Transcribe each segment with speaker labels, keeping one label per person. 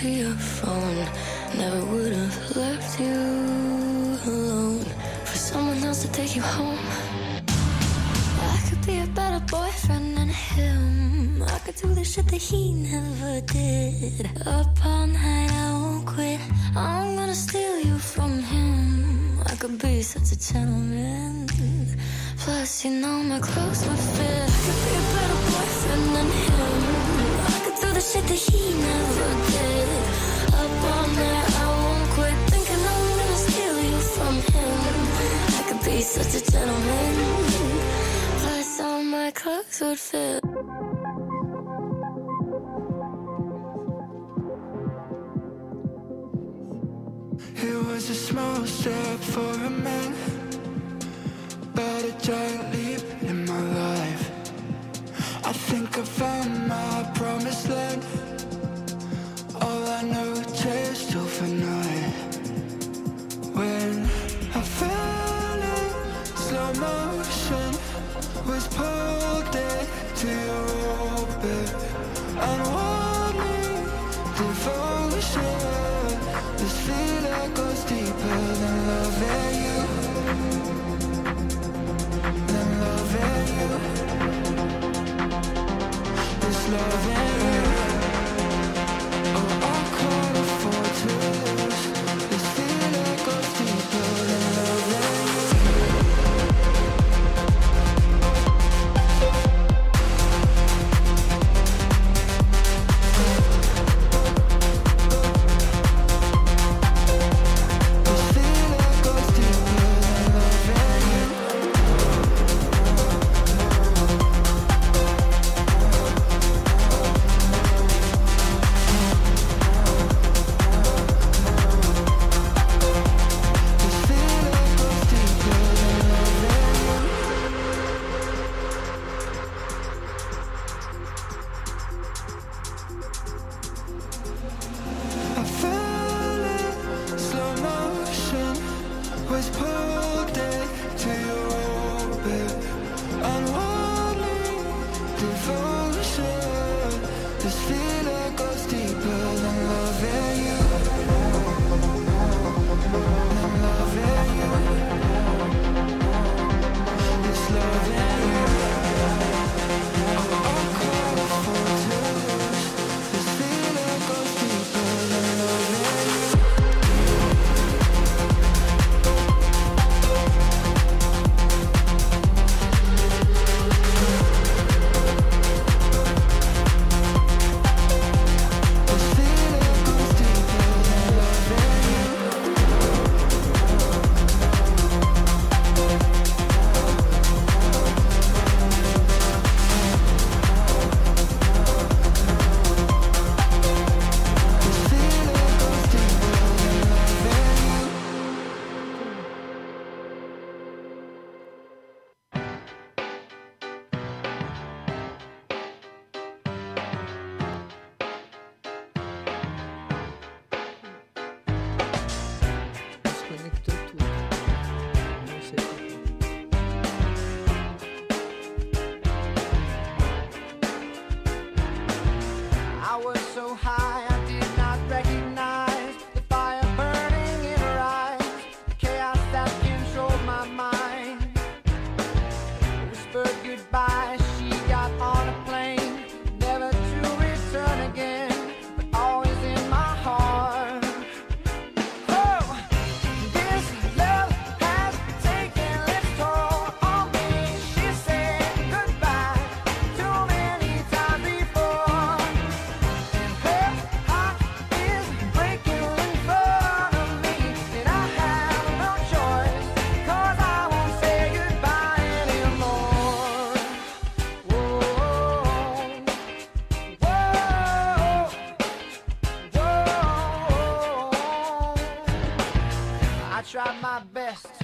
Speaker 1: to
Speaker 2: your
Speaker 3: phone. Never would have left you alone for someone else to take you home. I could be a better boyfriend than him. I could do the shit that he never did. Up all night, I won't quit. I'm gonna steal you from him. I could be such a gentleman. Plus, you know my clothes would fit. I could be a better boyfriend than him the shit that he never did. Up all night, I won't quit thinking I'm gonna steal you from him. I could be such a gentleman. Plus, all my clothes would fit.
Speaker 4: It was a small step for a man, but a giant leap in my life think I found my promised land. All I know tastes changed overnight. When I fell in slow motion, was pulled into your orbit. And devotion. This feeling goes deeper than love. love and try my best.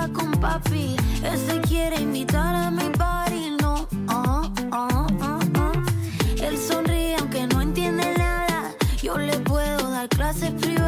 Speaker 5: sola con papi. Ese quiere invitar a mi party, no. Ah, ah, ah, Él sonríe aunque no entiende nada. Yo le puedo dar clases privadas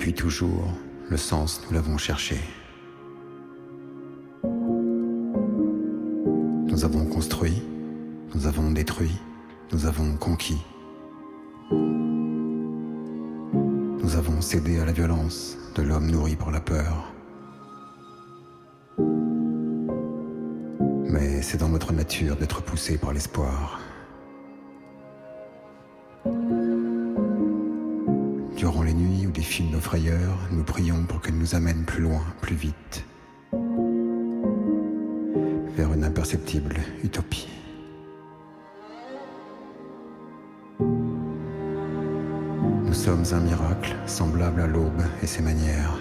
Speaker 6: Depuis toujours, le sens, nous l'avons cherché. Nous avons construit, nous avons détruit, nous avons conquis. Nous avons cédé à la violence de l'homme nourri par la peur. Mais c'est dans notre nature d'être poussé par l'espoir. Nous prions pour qu'elles nous amènent plus loin, plus vite, vers une imperceptible utopie. Nous sommes un miracle semblable à l'aube et ses manières,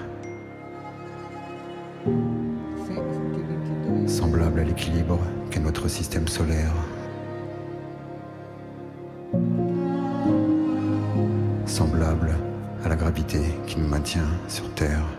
Speaker 6: semblable à l'équilibre qu'est notre système solaire. me maintient sur Terre.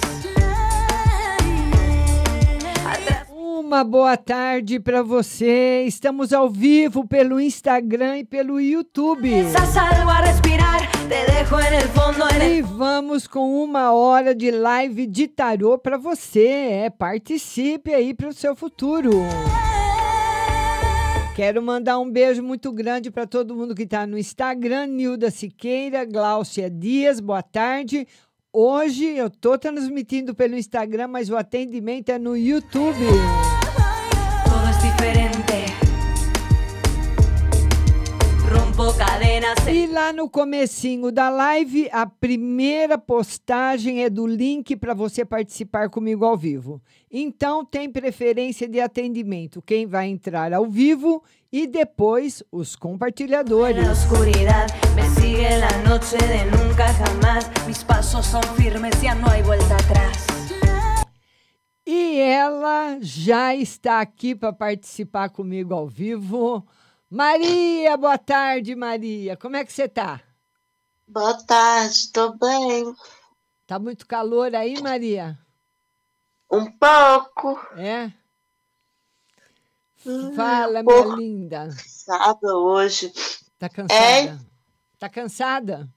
Speaker 7: Uma boa tarde para você. Estamos ao vivo pelo Instagram e pelo YouTube. E vamos com uma hora de live de tarô para você. É, participe aí para o seu futuro. Quero mandar um beijo muito grande para todo mundo que está no Instagram, Nilda Siqueira, Gláucia Dias, boa tarde. Hoje eu estou transmitindo pelo Instagram, mas o atendimento é no YouTube.
Speaker 8: Todo diferente.
Speaker 7: E lá no comecinho da live, a primeira postagem é do link para você participar comigo ao vivo. Então tem preferência de atendimento quem vai entrar ao vivo e depois os compartilhadores.
Speaker 8: Sigue la noche de nunca jamás. Mis pasos son firmes, ya no hay vuelta atrás.
Speaker 7: E ela já está aqui para participar comigo ao vivo. Maria, boa tarde, Maria. Como é que você tá?
Speaker 9: Boa tarde, tô bem.
Speaker 7: Tá muito calor aí, Maria?
Speaker 9: Um pouco.
Speaker 7: É?
Speaker 9: Hum,
Speaker 7: Fala,
Speaker 9: um
Speaker 7: minha linda.
Speaker 9: cansada hoje.
Speaker 7: Tá cansada?
Speaker 9: É?
Speaker 7: Tá cansada?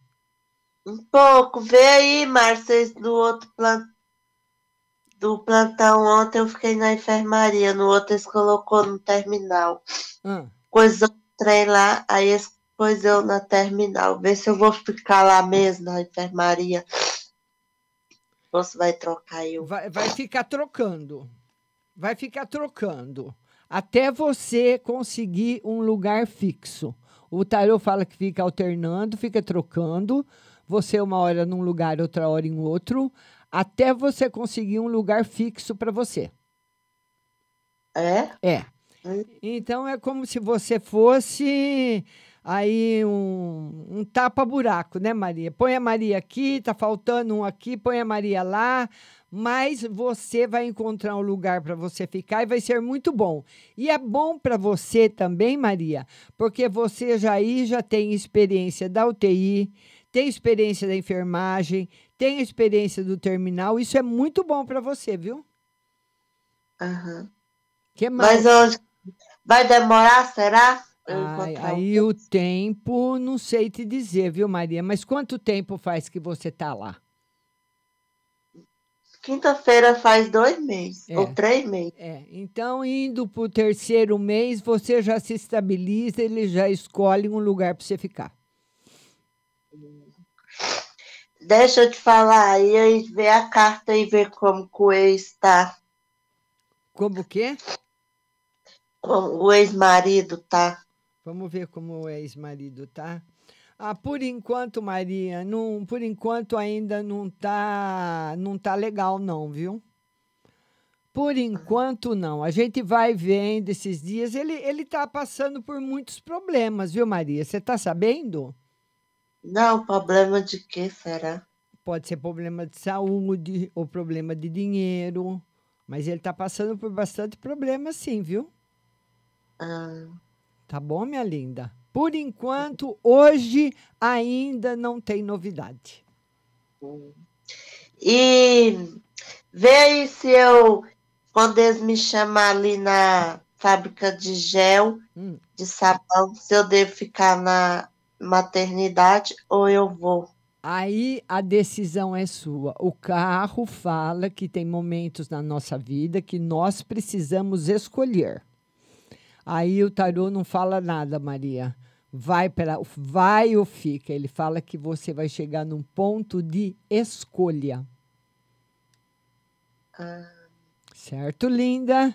Speaker 9: Um pouco. Vê aí, Márcia, no outro plantão. Do plantão ontem eu fiquei na enfermaria, no outro eles colocou no terminal.
Speaker 7: Ah.
Speaker 9: Coisou o trem lá, aí eles eu na terminal. Vê se eu vou ficar lá mesmo na enfermaria. Ou se vai trocar eu.
Speaker 7: Vai, vai ficar trocando. Vai ficar trocando. Até você conseguir um lugar fixo. O tarô fala que fica alternando, fica trocando. Você uma hora num lugar, outra hora em outro. Até você conseguir um lugar fixo para você.
Speaker 9: É?
Speaker 7: É. Então é como se você fosse aí um, um tapa-buraco, né, Maria? Põe a Maria aqui, tá faltando um aqui, põe a Maria lá, mas você vai encontrar um lugar para você ficar e vai ser muito bom. E é bom para você também, Maria, porque você já aí já tem experiência da UTI, tem experiência da enfermagem, tem experiência do terminal, isso é muito bom para você, viu?
Speaker 9: Aham.
Speaker 7: Que mais?
Speaker 9: Mas hoje vai demorar, será?
Speaker 7: Ai,
Speaker 9: um
Speaker 7: aí o tempo, não sei te dizer, viu, Maria? Mas quanto tempo faz que você tá lá?
Speaker 9: Quinta-feira faz dois meses,
Speaker 7: É.
Speaker 9: ou três meses.
Speaker 7: É, então, indo para o terceiro mês, você já se estabiliza, ele já escolhe um lugar para você ficar.
Speaker 9: Deixa eu te falar, aí aí vê a carta e vê como o ex está.
Speaker 7: Como o quê?
Speaker 9: como o ex-marido tá.
Speaker 7: Vamos ver como o ex-marido tá. Ah, por enquanto, Maria, não, por enquanto ainda não tá, não tá legal não, viu? Por enquanto não. A gente vai vendo esses dias. Ele ele tá passando por muitos problemas, viu, Maria? Você tá sabendo?
Speaker 9: Não, problema de quê será?
Speaker 7: Pode ser problema de saúde ou problema de dinheiro, mas ele tá passando por bastante problema sim, viu?
Speaker 9: Ah,
Speaker 7: Tá bom, minha linda? Por enquanto, hoje ainda não tem novidade.
Speaker 9: E aí se eu, quando eles me chamar ali na fábrica de gel,
Speaker 7: Hum.
Speaker 9: de sabão, se eu devo ficar na maternidade ou eu vou.
Speaker 7: Aí a decisão é sua. O carro fala que tem momentos na nossa vida que nós precisamos escolher. Aí o tarô não fala nada, Maria. Vai para vai ou fica. Ele fala que você vai chegar num ponto de escolha.
Speaker 9: Ah,
Speaker 7: Certo, linda?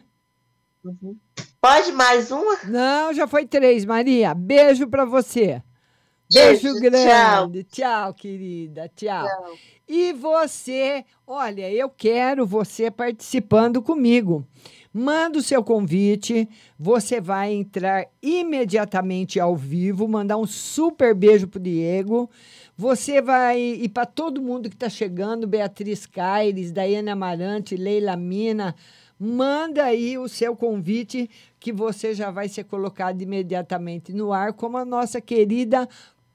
Speaker 9: Pode mais uma?
Speaker 7: Não, já foi três, Maria. Beijo para você. Beijo,
Speaker 9: Beijo,
Speaker 7: grande. Tchau. querida. Tchau. E você, olha, eu quero você participando comigo. Manda o seu convite, você vai entrar imediatamente ao vivo, mandar um super beijo pro Diego. Você vai ir para todo mundo que está chegando, Beatriz Caires, Daiane Amarante, Leila Mina. Manda aí o seu convite que você já vai ser colocado imediatamente no ar, como a nossa querida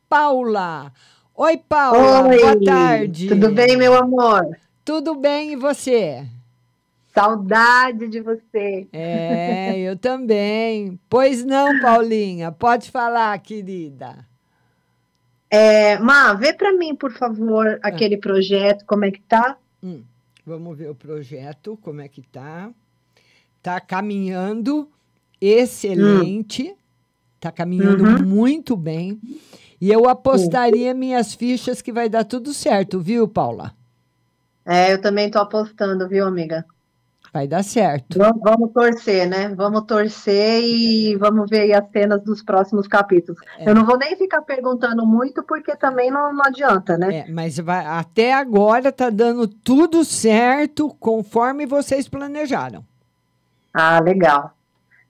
Speaker 7: Paula. Oi, Paula,
Speaker 10: Oi,
Speaker 7: boa tarde.
Speaker 10: Tudo bem, meu amor?
Speaker 7: Tudo bem, e você?
Speaker 10: Saudade de você.
Speaker 7: É, eu também. Pois não, Paulinha, pode falar, querida.
Speaker 10: É, Má, vê para mim, por favor, aquele projeto, como é que tá?
Speaker 7: Hum, vamos ver o projeto, como é que tá. Tá caminhando excelente. Tá caminhando
Speaker 10: Uhum.
Speaker 7: muito bem. E eu apostaria minhas fichas que vai dar tudo certo, viu, Paula?
Speaker 10: É, eu também tô apostando, viu, amiga?
Speaker 7: Vai dar certo.
Speaker 10: Vamos, vamos torcer, né? Vamos torcer e vamos ver aí as cenas dos próximos capítulos.
Speaker 7: É.
Speaker 10: Eu não vou nem ficar perguntando muito, porque também não, não adianta, né?
Speaker 7: É, mas vai- até agora tá dando tudo certo conforme vocês planejaram.
Speaker 10: Ah, legal.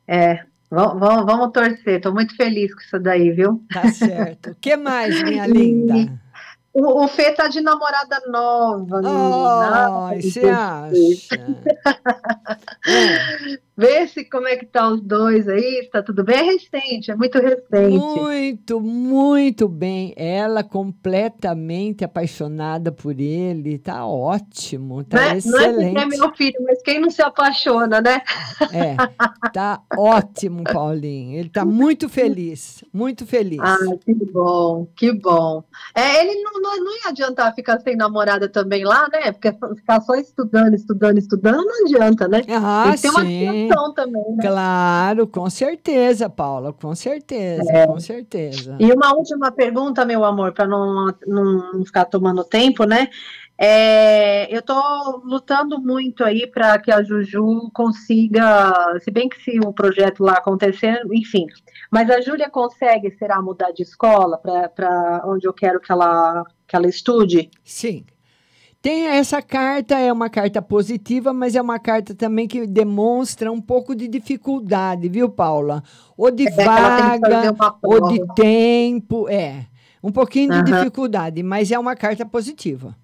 Speaker 10: É, vamos, vamos, vamos torcer. Tô muito feliz com isso daí, viu?
Speaker 7: Tá certo. O que mais, minha linda?
Speaker 10: O, o Fê tá de namorada nova, menina.
Speaker 7: Ai, você acha?
Speaker 10: Vê se como é que tá os dois aí, se tá tudo bem. É recente, é muito recente.
Speaker 7: Muito, muito bem. Ela completamente apaixonada por ele. Tá ótimo, tá
Speaker 10: Não é, não é
Speaker 7: excelente.
Speaker 10: é meu filho, mas quem não se apaixona, né?
Speaker 7: É, tá ótimo, Paulinho. Ele tá muito feliz, muito feliz.
Speaker 10: Ah, que bom, que bom. É, ele não, não, não ia adiantar ficar sem namorada também lá, né? Porque ficar só estudando, estudando, estudando não adianta, né?
Speaker 7: Ah, sim.
Speaker 10: Atenção também, né?
Speaker 7: Claro, com certeza, Paula, com certeza,
Speaker 10: É.
Speaker 7: com certeza.
Speaker 10: E uma última pergunta, meu amor, para não, não ficar tomando tempo, né? É, eu estou lutando muito aí para que a Juju consiga, se bem que se o projeto lá acontecer, enfim, mas a Júlia consegue, será, mudar de escola para onde eu quero que ela, que ela estude?
Speaker 7: Sim. Tem essa carta, é uma carta positiva, mas é uma carta também que demonstra um pouco de dificuldade, viu, Paula? Ou de
Speaker 10: É,
Speaker 7: vaga,
Speaker 10: uma
Speaker 7: ou de tempo, é. Um pouquinho de
Speaker 10: Aham.
Speaker 7: dificuldade, mas é uma carta positiva.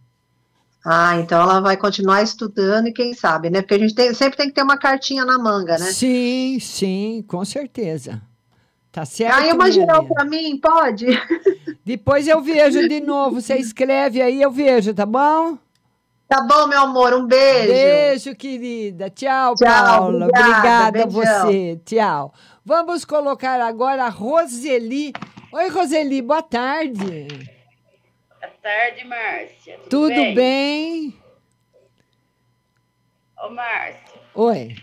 Speaker 10: Ah, então ela vai continuar estudando e quem sabe, né? Porque a gente tem- sempre tem que ter uma cartinha na manga, né?
Speaker 7: Sim, sim, com certeza. Tá certo?
Speaker 10: Aí uma
Speaker 7: minha
Speaker 10: geral para mim, pode?
Speaker 7: Depois eu vejo de novo. Você escreve aí, eu vejo, tá bom?
Speaker 10: Tá bom, meu amor, um beijo.
Speaker 7: Beijo, querida. Tchau,
Speaker 10: Tchau,
Speaker 7: Paula.
Speaker 10: obrigada,
Speaker 7: Obrigada você. Tchau. Vamos colocar agora a Roseli. Oi, Roseli, boa tarde.
Speaker 11: Boa tarde, Márcia. Tudo,
Speaker 7: Tudo
Speaker 11: bem?
Speaker 7: bem?
Speaker 11: Ô, Márcia,
Speaker 7: Oi.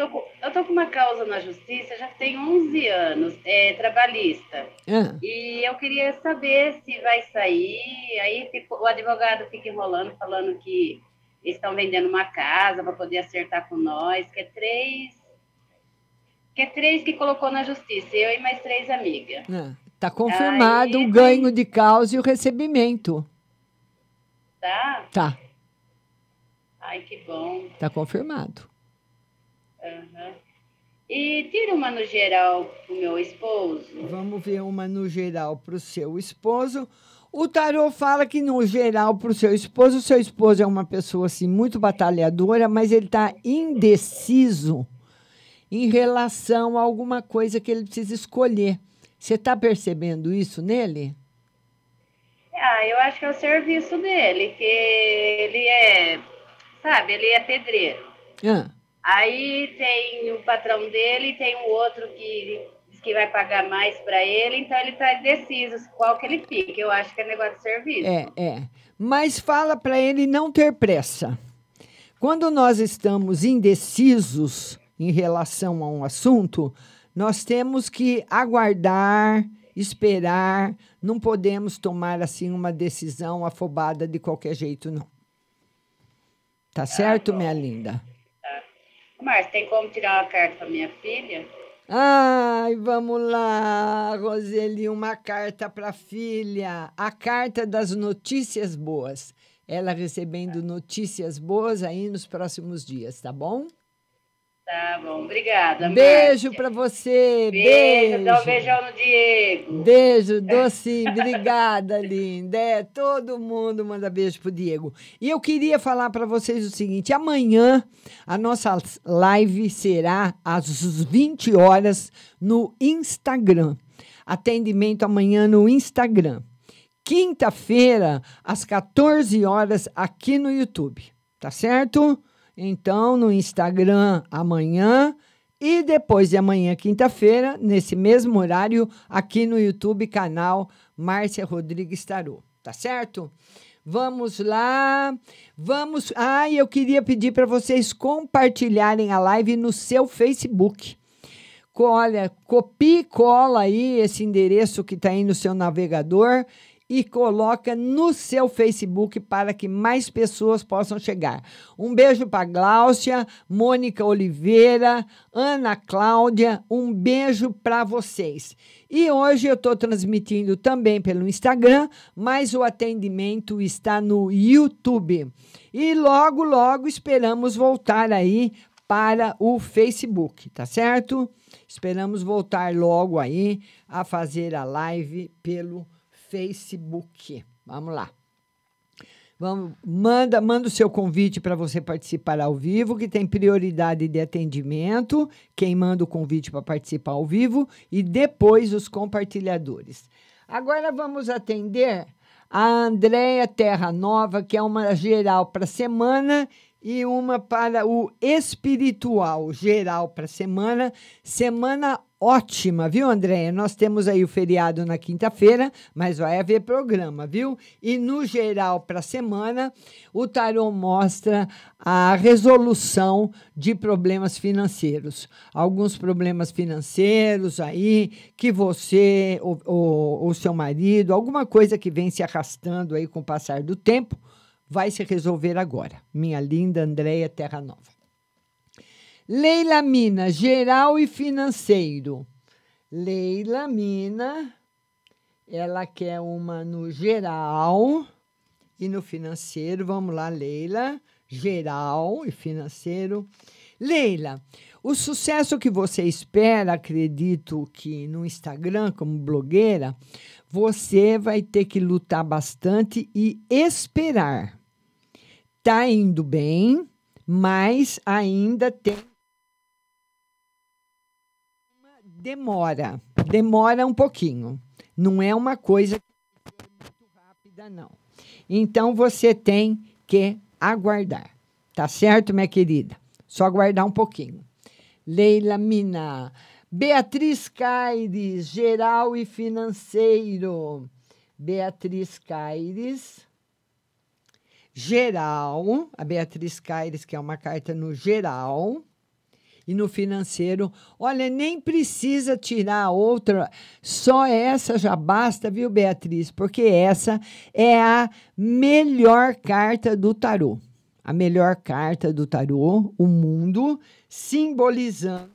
Speaker 11: Eu tô, com, eu tô com uma causa na justiça já tem 11 anos, é trabalhista.
Speaker 7: Ah.
Speaker 11: E eu queria saber se vai sair. Aí fica- o advogado fica enrolando, falando que estão vendendo uma casa para poder acertar com nós, que é três. que é três que colocou na justiça, eu e mais três amigas.
Speaker 7: Ah, Tá confirmado
Speaker 11: Aí,
Speaker 7: o ganho de causa e o recebimento.
Speaker 11: Tá?
Speaker 7: Tá,
Speaker 11: Ai, que bom.
Speaker 7: tá confirmado.
Speaker 11: Aham. E tira uma no geral pro meu esposo.
Speaker 7: Vamos ver uma no geral para o seu esposo. O tarô fala que no geral para o seu esposo, o seu esposo é uma pessoa assim muito batalhadora, mas ele está indeciso em relação a alguma coisa que ele precisa escolher. Você está percebendo isso nele?
Speaker 11: Ah, eu acho que é o serviço dele, que ele é, sabe, ele é pedreiro.
Speaker 7: Ah,
Speaker 11: Aí tem o patrão dele, tem um outro que diz que vai pagar mais para ele, então ele tá indeciso qual que ele fica. Eu acho que é negócio de serviço.
Speaker 7: é, é. Mas fala para ele não ter pressa. Quando nós estamos indecisos em relação a um assunto, nós temos que aguardar, esperar, não podemos tomar assim uma decisão afobada de qualquer jeito, não. Tá certo, minha linda?
Speaker 11: Márcio, tem como tirar uma carta para minha filha?
Speaker 7: Ai, vamos lá, Roseli, uma carta para a filha. A carta das notícias boas. Ela recebendo notícias boas aí nos próximos dias, tá bom?
Speaker 11: Tá bom, obrigada.
Speaker 7: Beijo para você.
Speaker 11: Beijo,
Speaker 7: Beijo.
Speaker 11: dá um beijão no Diego.
Speaker 7: Beijo, doce. Obrigada, linda. É, todo mundo manda beijo pro Diego. E eu queria falar para vocês o seguinte: amanhã a nossa live será às 20 horas no Instagram. Atendimento amanhã no Instagram. Quinta-feira, às 14 horas, aqui no YouTube. Tá certo? Então, no Instagram amanhã e depois de amanhã, quinta-feira, nesse mesmo horário, aqui no YouTube, canal Márcia Rodrigues Tarô. Tá certo? Vamos lá. Vamos. Ah, eu queria pedir para vocês compartilharem a live no seu Facebook. Olha, copie e cola aí esse endereço que está aí no seu navegador e coloca no seu Facebook para que mais pessoas possam chegar. Um beijo para Gláucia, Mônica Oliveira, Ana Cláudia, um beijo para vocês. E hoje eu estou transmitindo também pelo Instagram, mas o atendimento está no YouTube. E logo, logo esperamos voltar aí para o Facebook, tá certo? Esperamos voltar logo aí a fazer a live pelo Facebook. Vamos lá. Vamos, manda, manda o seu convite para você participar ao vivo, que tem prioridade de atendimento. Quem manda o convite para participar ao vivo e depois os compartilhadores. Agora vamos atender a Andréia Terra Nova, que é uma geral para semana e uma para o espiritual geral para semana. Semana ótima, viu, Andréia? Nós temos aí o feriado na quinta-feira, mas vai haver programa, viu? E no geral para semana, o tarô mostra a resolução de problemas financeiros. Alguns problemas financeiros aí que você, o, o, o seu marido, alguma coisa que vem se arrastando aí com o passar do tempo, vai se resolver agora. Minha linda Andréia Terra Nova. Leila Mina, geral e financeiro. Leila Mina, ela quer uma no geral e no financeiro. Vamos lá, Leila. Geral e financeiro. Leila, o sucesso que você espera, acredito que no Instagram, como blogueira, você vai ter que lutar bastante e esperar. Tá indo bem, mas ainda tem demora. Demora um pouquinho. Não é uma coisa muito rápida, não. Então você tem que aguardar. Tá certo, minha querida? Só aguardar um pouquinho. Leila Mina. Beatriz Caires, geral e financeiro. Beatriz Caires, geral. A Beatriz Caires, que é uma carta no geral. E no financeiro, olha, nem precisa tirar outra, só essa já basta, viu, Beatriz? Porque essa é a melhor carta do tarô. A melhor carta do tarô, o mundo, simbolizando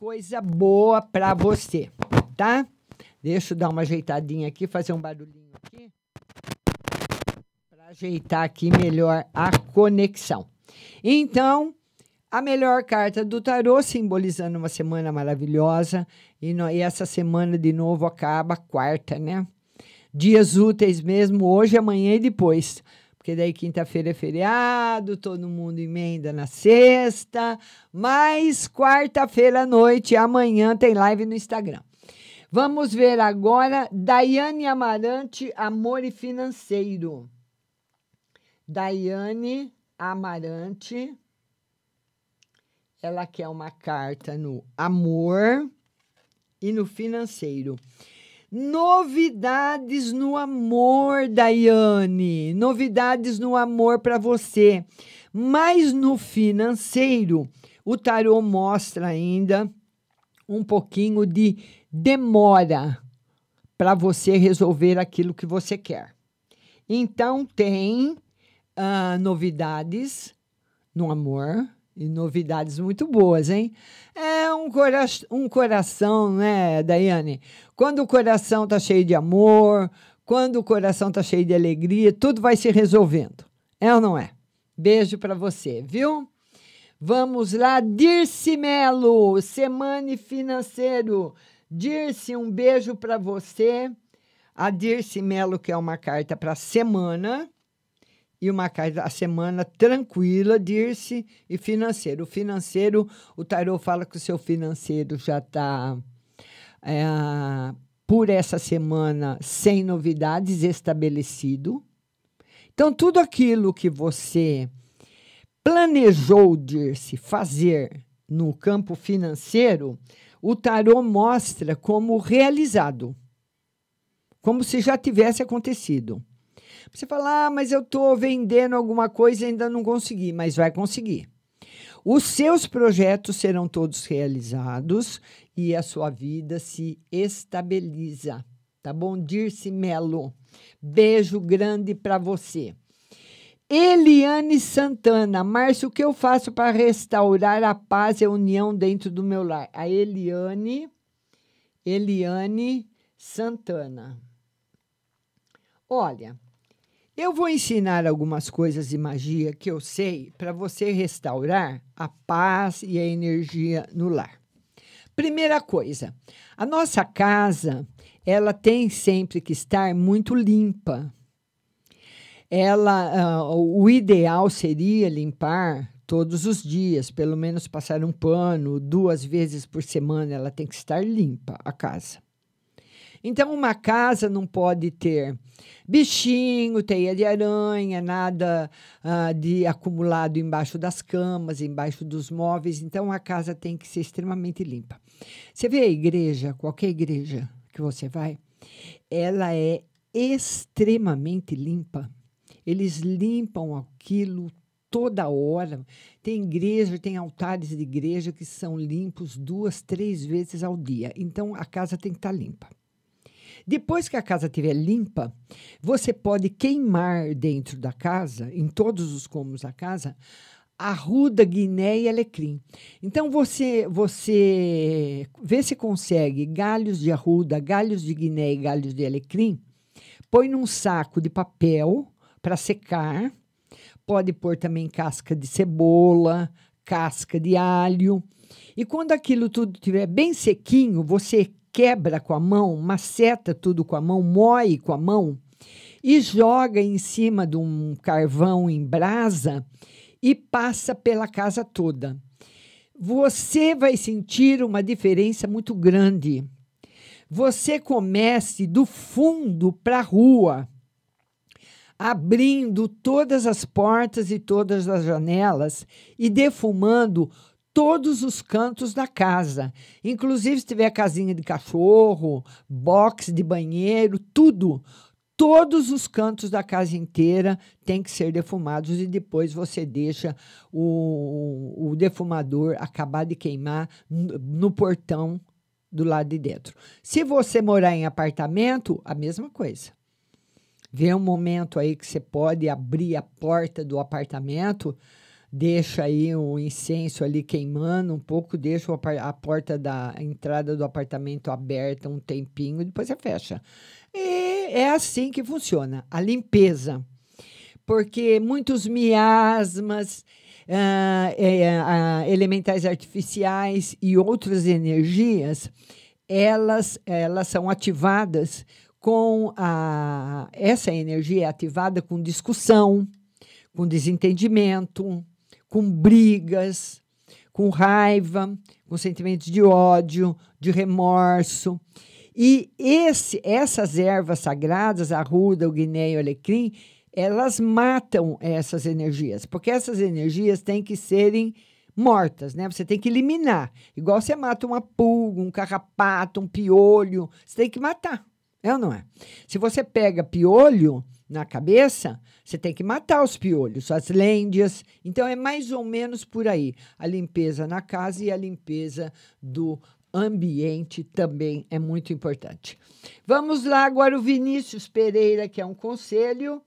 Speaker 7: coisa boa para você, tá? Deixa eu dar uma ajeitadinha aqui, fazer um barulhinho aqui. Ajeitar aqui melhor a conexão. Então, a melhor carta do tarô, simbolizando uma semana maravilhosa. E, no- e essa semana, de novo, acaba quarta, né? Dias úteis mesmo, hoje, amanhã e depois. Porque daí quinta-feira é feriado, todo mundo emenda na sexta. Mas quarta-feira à noite, amanhã, tem live no Instagram. Vamos ver agora Daiane Amarante, Amor e Financeiro. Daiane Amarante. Ela quer uma carta no amor e no financeiro. Novidades no amor, Daiane. Novidades no amor para você. Mas no financeiro, o tarô mostra ainda um pouquinho de demora para você resolver aquilo que você quer. Então, tem ah, novidades no amor e novidades muito boas, hein? É um, cora um coração, né, Daiane? Quando o coração tá cheio de amor, quando o coração tá cheio de alegria, tudo vai se resolvendo. É ou não é? Beijo para você, viu? Vamos lá, Dirce Melo, Semane Financeiro. Dirce, um beijo para você. A Dirce Melo, que é uma carta para semana e uma carta a semana tranquila, Dirce, e financeiro. O financeiro, o tarô fala que o seu financeiro já está por essa semana sem novidades, estabelecido. Então, tudo aquilo que você planejou, Dirce, fazer no campo financeiro, o tarô mostra como realizado, como se já tivesse acontecido. Você fala, ah, mas eu estou vendendo alguma coisa e ainda não consegui, mas vai conseguir. Os seus projetos serão todos realizados e a sua vida se estabiliza. Tá bom? Dirce Melo. Beijo grande para você. Eliane Santana, Márcio, o que eu faço para restaurar a paz e a união dentro do meu lar? A Eliane, Eliane Santana. Olha, eu vou ensinar algumas coisas de magia que eu sei para você restaurar a paz e a energia no lar. Primeira coisa, a nossa casa, ela tem sempre que estar muito limpa. Ela, uh, o ideal seria limpar todos os dias, pelo menos passar um pano duas vezes por semana, ela tem que estar limpa a casa. Então, uma casa não pode ter bichinho, teia de aranha, nada uh, de acumulado embaixo das camas, embaixo dos móveis. Então, a casa tem que ser extremamente limpa. Você vê a igreja, qualquer igreja que você vai, ela é extremamente limpa. Eles limpam aquilo toda hora. Tem igreja, tem altares de igreja que são limpos duas, três vezes ao dia. Então, a casa tem que estar limpa. Depois que a casa estiver limpa, você pode queimar dentro da casa, em todos os cômodos da casa, arruda, guiné e alecrim. Então você você vê se consegue galhos de arruda, galhos de guiné e galhos de alecrim, põe num saco de papel para secar. Pode pôr também casca de cebola, casca de alho. E quando aquilo tudo estiver bem sequinho, você quebra com a mão, maceta tudo com a mão, moe com a mão e joga em cima de um carvão em brasa e passa pela casa toda. Você vai sentir uma diferença muito grande. Você comece do fundo para a rua, abrindo todas as portas e todas as janelas e defumando todos os cantos da casa, inclusive se tiver casinha de cachorro, box de banheiro, tudo. Todos os cantos da casa inteira tem que ser defumados e depois você deixa o, o defumador acabar de queimar no, portão do lado de dentro. Se você morar em apartamento, a mesma coisa. Vê um momento aí que você pode abrir a porta do apartamento deixa aí o incenso ali queimando um pouco, deixa a porta da entrada do apartamento aberta um tempinho, depois você fecha. E é assim que funciona a limpeza. Porque muitos miasmas, ah, é, ah, elementais artificiais e outras energias, elas, elas são ativadas com a. Essa energia é ativada com discussão, com desentendimento, com brigas, com raiva, com sentimentos de ódio, de remorso. E esse, essas ervas sagradas, a ruda, o guiné e o alecrim, elas matam essas energias, porque essas energias têm que serem mortas, né? Você tem que eliminar. Igual você mata uma pulga, um carrapato, um piolho, você tem que matar. É ou não é? Se você pega piolho na cabeça, você tem que matar os piolhos, as lêndias. Então é mais ou menos por aí. A limpeza na casa e a limpeza do ambiente também é muito importante. Vamos lá agora o Vinícius Pereira, que é um conselho.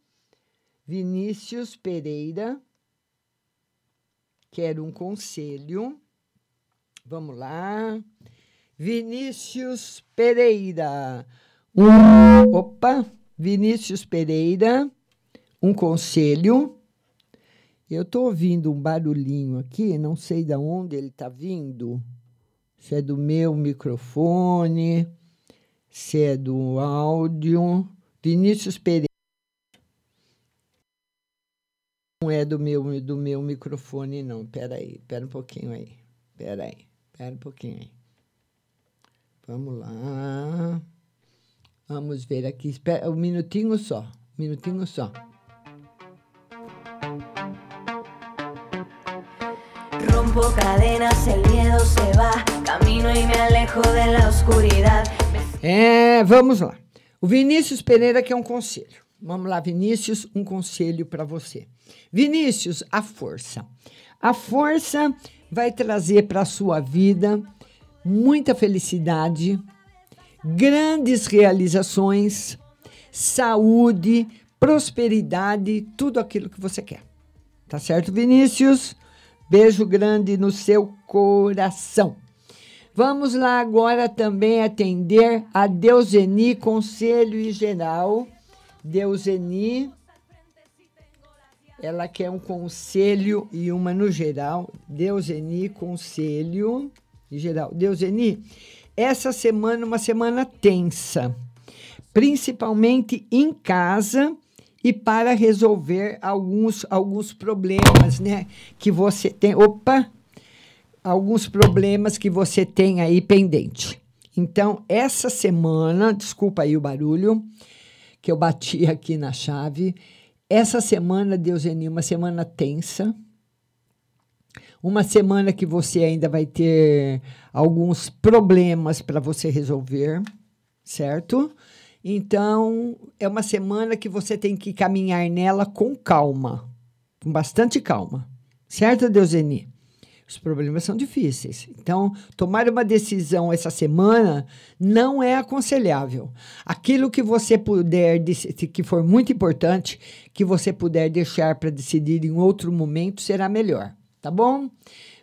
Speaker 7: Vinícius Pereira quer um conselho. Vamos lá. Vinícius Pereira. Opa, Vinícius Pereira, um conselho. Eu estou ouvindo um barulhinho aqui, não sei de onde ele está vindo. Se é do meu microfone, se é do áudio. Vinícius Pereira. Não é do meu, do meu microfone, não. Espera aí, espera um pouquinho aí. Espera aí, espera um pouquinho aí. Vamos lá. Vamos ver aqui. Espera um minutinho só. Um minutinho só.
Speaker 8: Rompo cadenas, el miedo se va. Camino y me alejo de la oscuridad.
Speaker 7: É, vamos lá. O Vinícius Pereira quer um conselho. Vamos lá, Vinícius, um conselho para você. Vinícius, a força. A força vai trazer para a sua vida muita felicidade, grandes realizações, saúde, prosperidade, tudo aquilo que você quer. Tá certo, Vinícius? Beijo grande no seu coração. Vamos lá agora também atender a Deuseni Conselho e Geral. Deuseni, ela quer um conselho e uma no geral. Deuseni Conselho e Geral. Deuseni, essa semana é uma semana tensa, principalmente em casa e para resolver alguns, alguns problemas, né? Que você tem. Opa! Alguns problemas que você tem aí pendente. Então, essa semana, desculpa aí o barulho, que eu bati aqui na chave. Essa semana, Deuseni, uma semana tensa. Uma semana que você ainda vai ter alguns problemas para você resolver, certo? Então, é uma semana que você tem que caminhar nela com calma, com bastante calma. Certo, Deuseni? Os problemas são difíceis. Então, tomar uma decisão essa semana não é aconselhável. Aquilo que você puder, que for muito importante, que você puder deixar para decidir em outro momento, será melhor. Tá bom?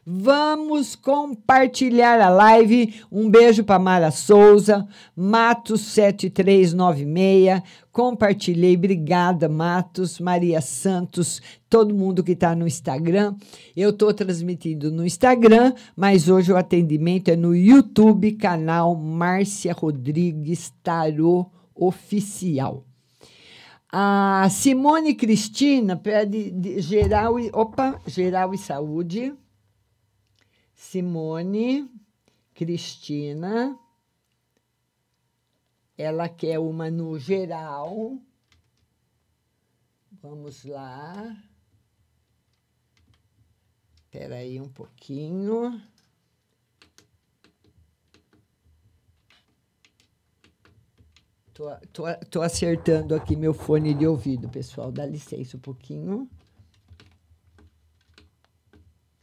Speaker 7: Vamos compartilhar a live. Um beijo para Mara Souza, Matos 7396. Compartilhei, obrigada, Matos, Maria Santos, todo mundo que está no Instagram. Eu estou transmitindo no Instagram, mas hoje o atendimento é no YouTube, canal Márcia Rodrigues Tarô Oficial. A Simone Cristina pede de geral e, opa, geral e saúde. Simone Cristina. Ela quer uma no geral. Vamos lá. Espera aí um pouquinho. Tô, tô, tô acertando aqui meu fone de ouvido, pessoal. Dá licença um pouquinho.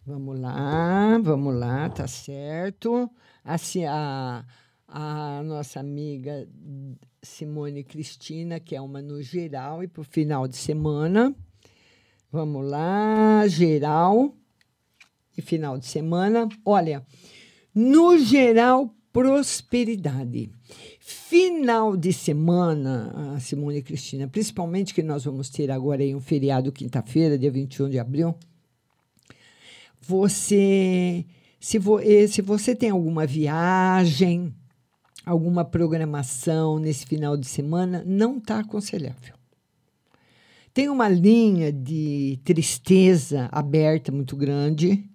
Speaker 7: Vamos lá, vamos lá, tá certo. Assim, a, a nossa amiga Simone Cristina, que é uma no geral e para o final de semana. Vamos lá, geral e final de semana. Olha, no geral, prosperidade. Final de semana, a Simone e Cristina, principalmente que nós vamos ter agora aí um feriado quinta-feira, dia 21 de abril. Você, se, vo, eh, se você tem alguma viagem, alguma programação nesse final de semana, não está aconselhável. Tem uma linha de tristeza aberta muito grande,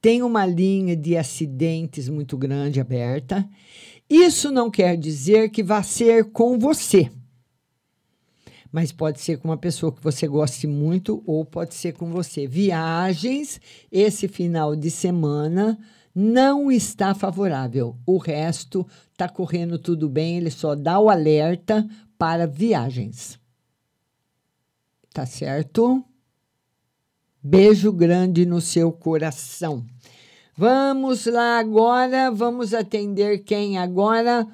Speaker 7: tem uma linha de acidentes muito grande aberta. Isso não quer dizer que vá ser com você. Mas pode ser com uma pessoa que você goste muito ou pode ser com você. Viagens, esse final de semana não está favorável. O resto está correndo tudo bem, ele só dá o alerta para viagens. Tá certo? Beijo grande no seu coração. Vamos lá agora, vamos atender quem agora?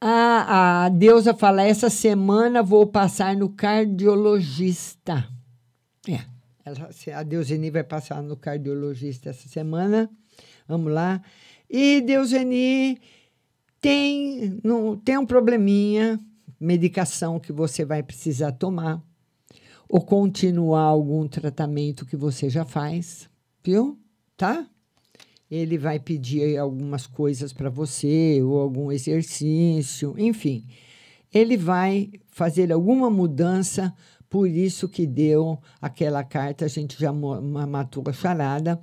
Speaker 7: A, a Deusa fala: essa semana vou passar no cardiologista. É, ela, a Deuseni vai passar no cardiologista essa semana. Vamos lá. E Deuseni tem, não, tem um probleminha, medicação que você vai precisar tomar ou continuar algum tratamento que você já faz, viu? Tá? Ele vai pedir algumas coisas para você, ou algum exercício, enfim. Ele vai fazer alguma mudança, por isso que deu aquela carta, a gente já matou a charada.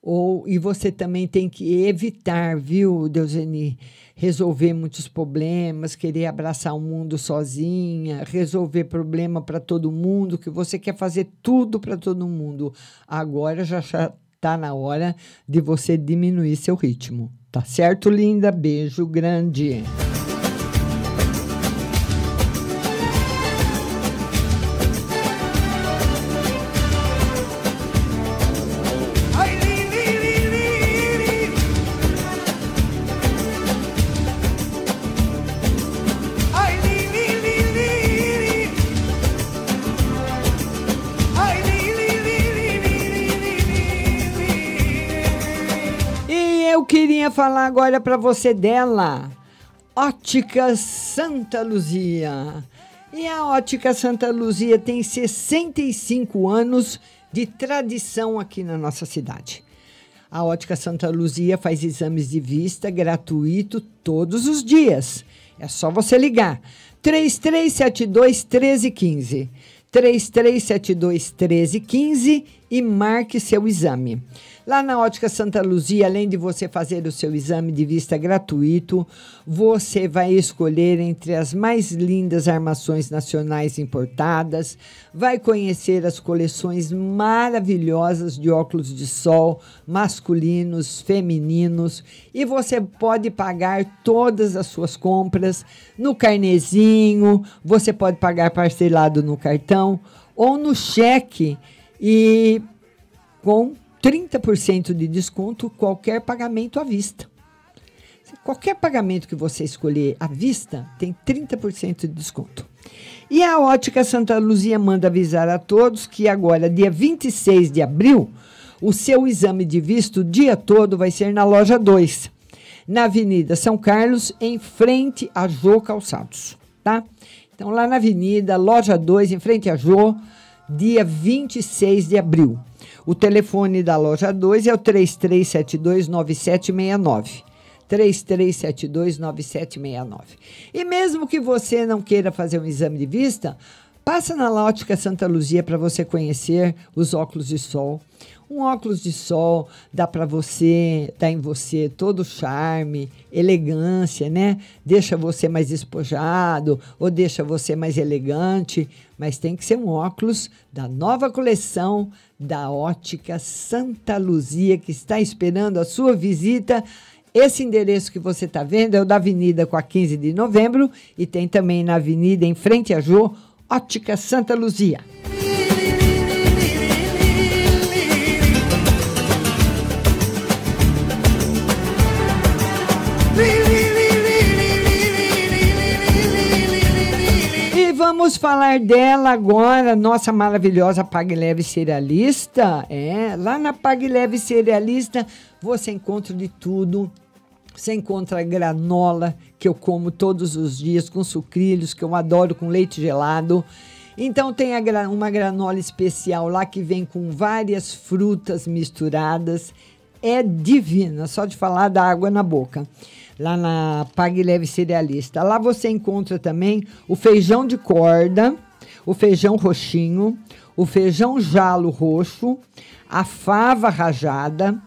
Speaker 7: Ou, e você também tem que evitar, viu, Deuseni? resolver muitos problemas, querer abraçar o mundo sozinha, resolver problema para todo mundo, que você quer fazer tudo para todo mundo. Agora já está na hora de você diminuir seu ritmo. Tá certo, linda? Beijo grande. Falar agora para você dela, Ótica Santa Luzia. E a Ótica Santa Luzia tem 65 anos de tradição aqui na nossa cidade. A Ótica Santa Luzia faz exames de vista gratuito todos os dias. É só você ligar. 3372 1315. 3372 1315 e marque seu exame. Lá na Ótica Santa Luzia, além de você fazer o seu exame de vista gratuito, você vai escolher entre as mais lindas armações nacionais importadas, vai conhecer as coleções maravilhosas de óculos de sol masculinos, femininos, e você pode pagar todas as suas compras no carnezinho, você pode pagar parcelado no cartão ou no cheque e com 30% de desconto qualquer pagamento à vista. Qualquer pagamento que você escolher à vista tem 30% de desconto. E a Ótica Santa Luzia manda avisar a todos que agora, dia 26 de abril, o seu exame de vista o dia todo vai ser na loja 2, na Avenida São Carlos, em frente a Jô Calçados, tá? Então, lá na Avenida, loja 2, em frente a Jô, dia 26 de abril. O telefone da loja 2 é o 33729769. 33729769. E mesmo que você não queira fazer um exame de vista, passa na Ótica Santa Luzia para você conhecer os óculos de sol. Um óculos de sol dá para você, dá em você todo o charme, elegância, né? Deixa você mais despojado ou deixa você mais elegante, mas tem que ser um óculos da nova coleção da Ótica Santa Luzia que está esperando a sua visita. Esse endereço que você está vendo é o da Avenida com a 15 de novembro e tem também na Avenida em frente a Jô, Ótica Santa Luzia. Vamos falar dela agora, nossa maravilhosa Pag Leve Cerealista. É, lá na Pag Leve Cerealista você encontra de tudo. Você encontra granola, que eu como todos os dias, com sucrilhos, que eu adoro, com leite gelado. Então tem gra- uma granola especial lá que vem com várias frutas misturadas. É divina, só de falar da água na boca. Lá na Pag Leve Cerealista. Lá você encontra também o feijão de corda, o feijão roxinho, o feijão jalo roxo, a fava rajada,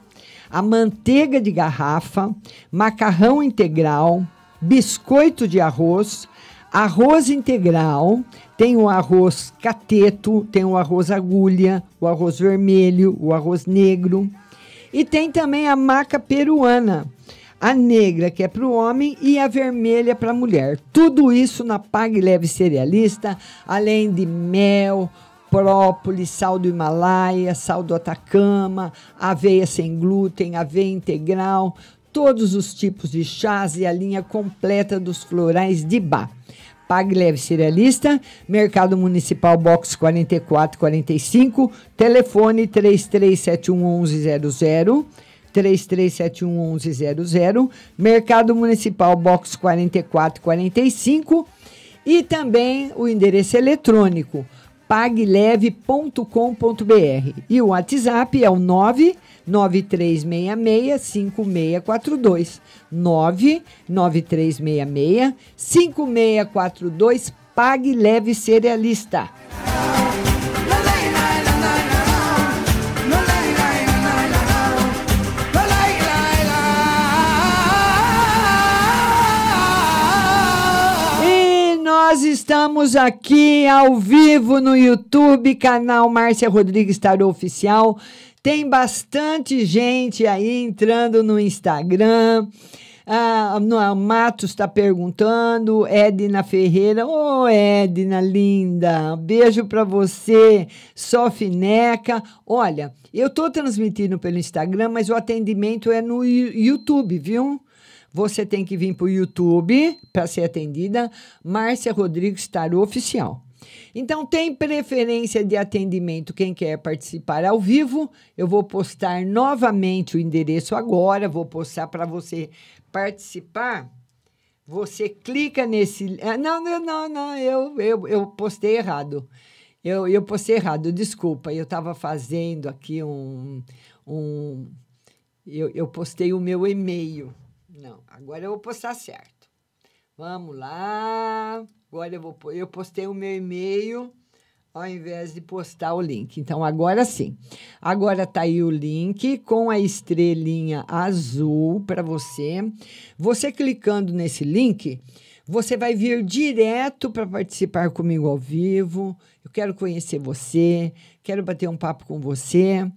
Speaker 7: a manteiga de garrafa, macarrão integral, biscoito de arroz, arroz integral, tem o arroz cateto, tem o arroz agulha, o arroz vermelho, o arroz negro. E tem também a maca peruana, a negra que é para o homem e a vermelha para a mulher. Tudo isso na Pag Leve Cerealista, além de mel, própolis, sal do Himalaia, sal do Atacama, aveia sem glúten, aveia integral, todos os tipos de chás e a linha completa dos florais de Bá. Pag Leve Cerealista, Mercado Municipal Box 4445, telefone 33711100, 33711100, Mercado Municipal Box 4445 e também o endereço eletrônico pagleve.com.br. E o WhatsApp é o 993665642. 993665642 Pague Leve Cerealista. Nós estamos aqui ao vivo no YouTube, canal Márcia Rodrigues Tarô Oficial. Tem bastante gente aí entrando no Instagram. Ah, no- Matos está perguntando, Edna Ferreira, ô Edna linda, beijo para você, Sofineca. Olha, eu tô transmitindo pelo Instagram, mas o atendimento é no YouTube, viu? Você tem que vir para o YouTube para ser atendida. Márcia Rodrigues Tarô Oficial. Então, tem preferência de atendimento quem quer participar ao vivo. Eu vou postar novamente o endereço agora, vou postar para você participar. Você clica nesse. ah, Não, não, não, não, eu, eu, eu postei errado. Eu, eu postei errado, desculpa. Eu estava fazendo aqui um. um eu, eu postei o meu e-mail. Não, agora eu vou postar certo. Vamos lá. Agora eu vou eu postei o meu e-mail ao invés de postar o link. Então agora sim. Agora tá aí o link com a estrelinha azul para você. Você clicando nesse link, você vai vir direto para participar comigo ao vivo. Eu quero conhecer você, quero bater um papo com você.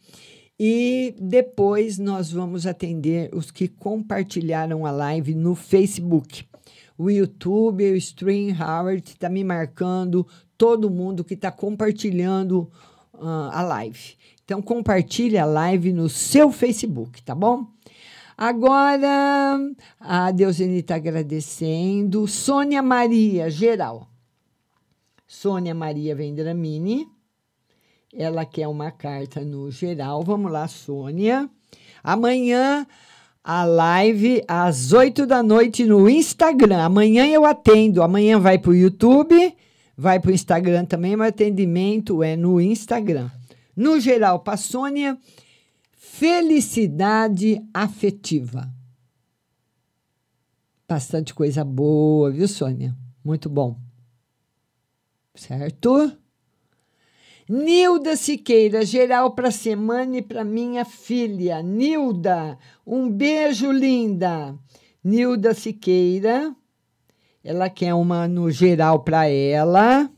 Speaker 7: E depois nós vamos atender os que compartilharam a live no Facebook. O YouTube, o Stream Howard está me marcando, todo mundo que está compartilhando ah, a live. Então, compartilhe a live no seu Facebook, tá bom? Agora, a Deusene está agradecendo. Sônia Maria, geral. Sônia Maria Vendramini. Ela quer uma carta no geral. Vamos lá, Sônia. Amanhã, a live às 8 da noite no Instagram. Amanhã eu atendo. Amanhã vai para o YouTube, vai para o Instagram também, mas atendimento é no Instagram. No geral, para Sônia, felicidade afetiva. Bastante coisa boa, viu, Sônia? Muito bom. Certo? Nilda Siqueira, geral para semana e para minha filha. Nilda, um beijo linda. Nilda Siqueira, ela quer uma no geral para ela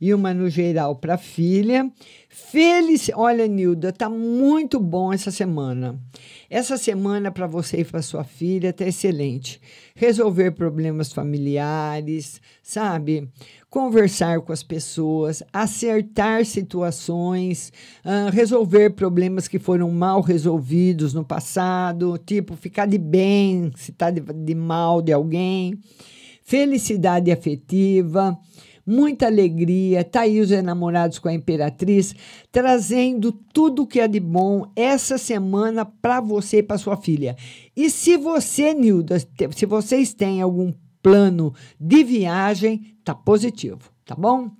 Speaker 7: e uma no geral para a filha. Feliz, olha, Nilda, tá muito bom essa semana. Essa semana para você e para sua filha tá excelente. Resolver problemas familiares, sabe? Conversar com as pessoas, acertar situações, ah, resolver problemas que foram mal resolvidos no passado, tipo ficar de bem se tá de, de mal de alguém. Felicidade afetiva muita alegria. Tá aí os enamorados com a Imperatriz, trazendo tudo que é de bom essa semana para você e para sua filha. E se você, Nilda, se vocês têm algum plano de viagem, tá positivo, tá bom?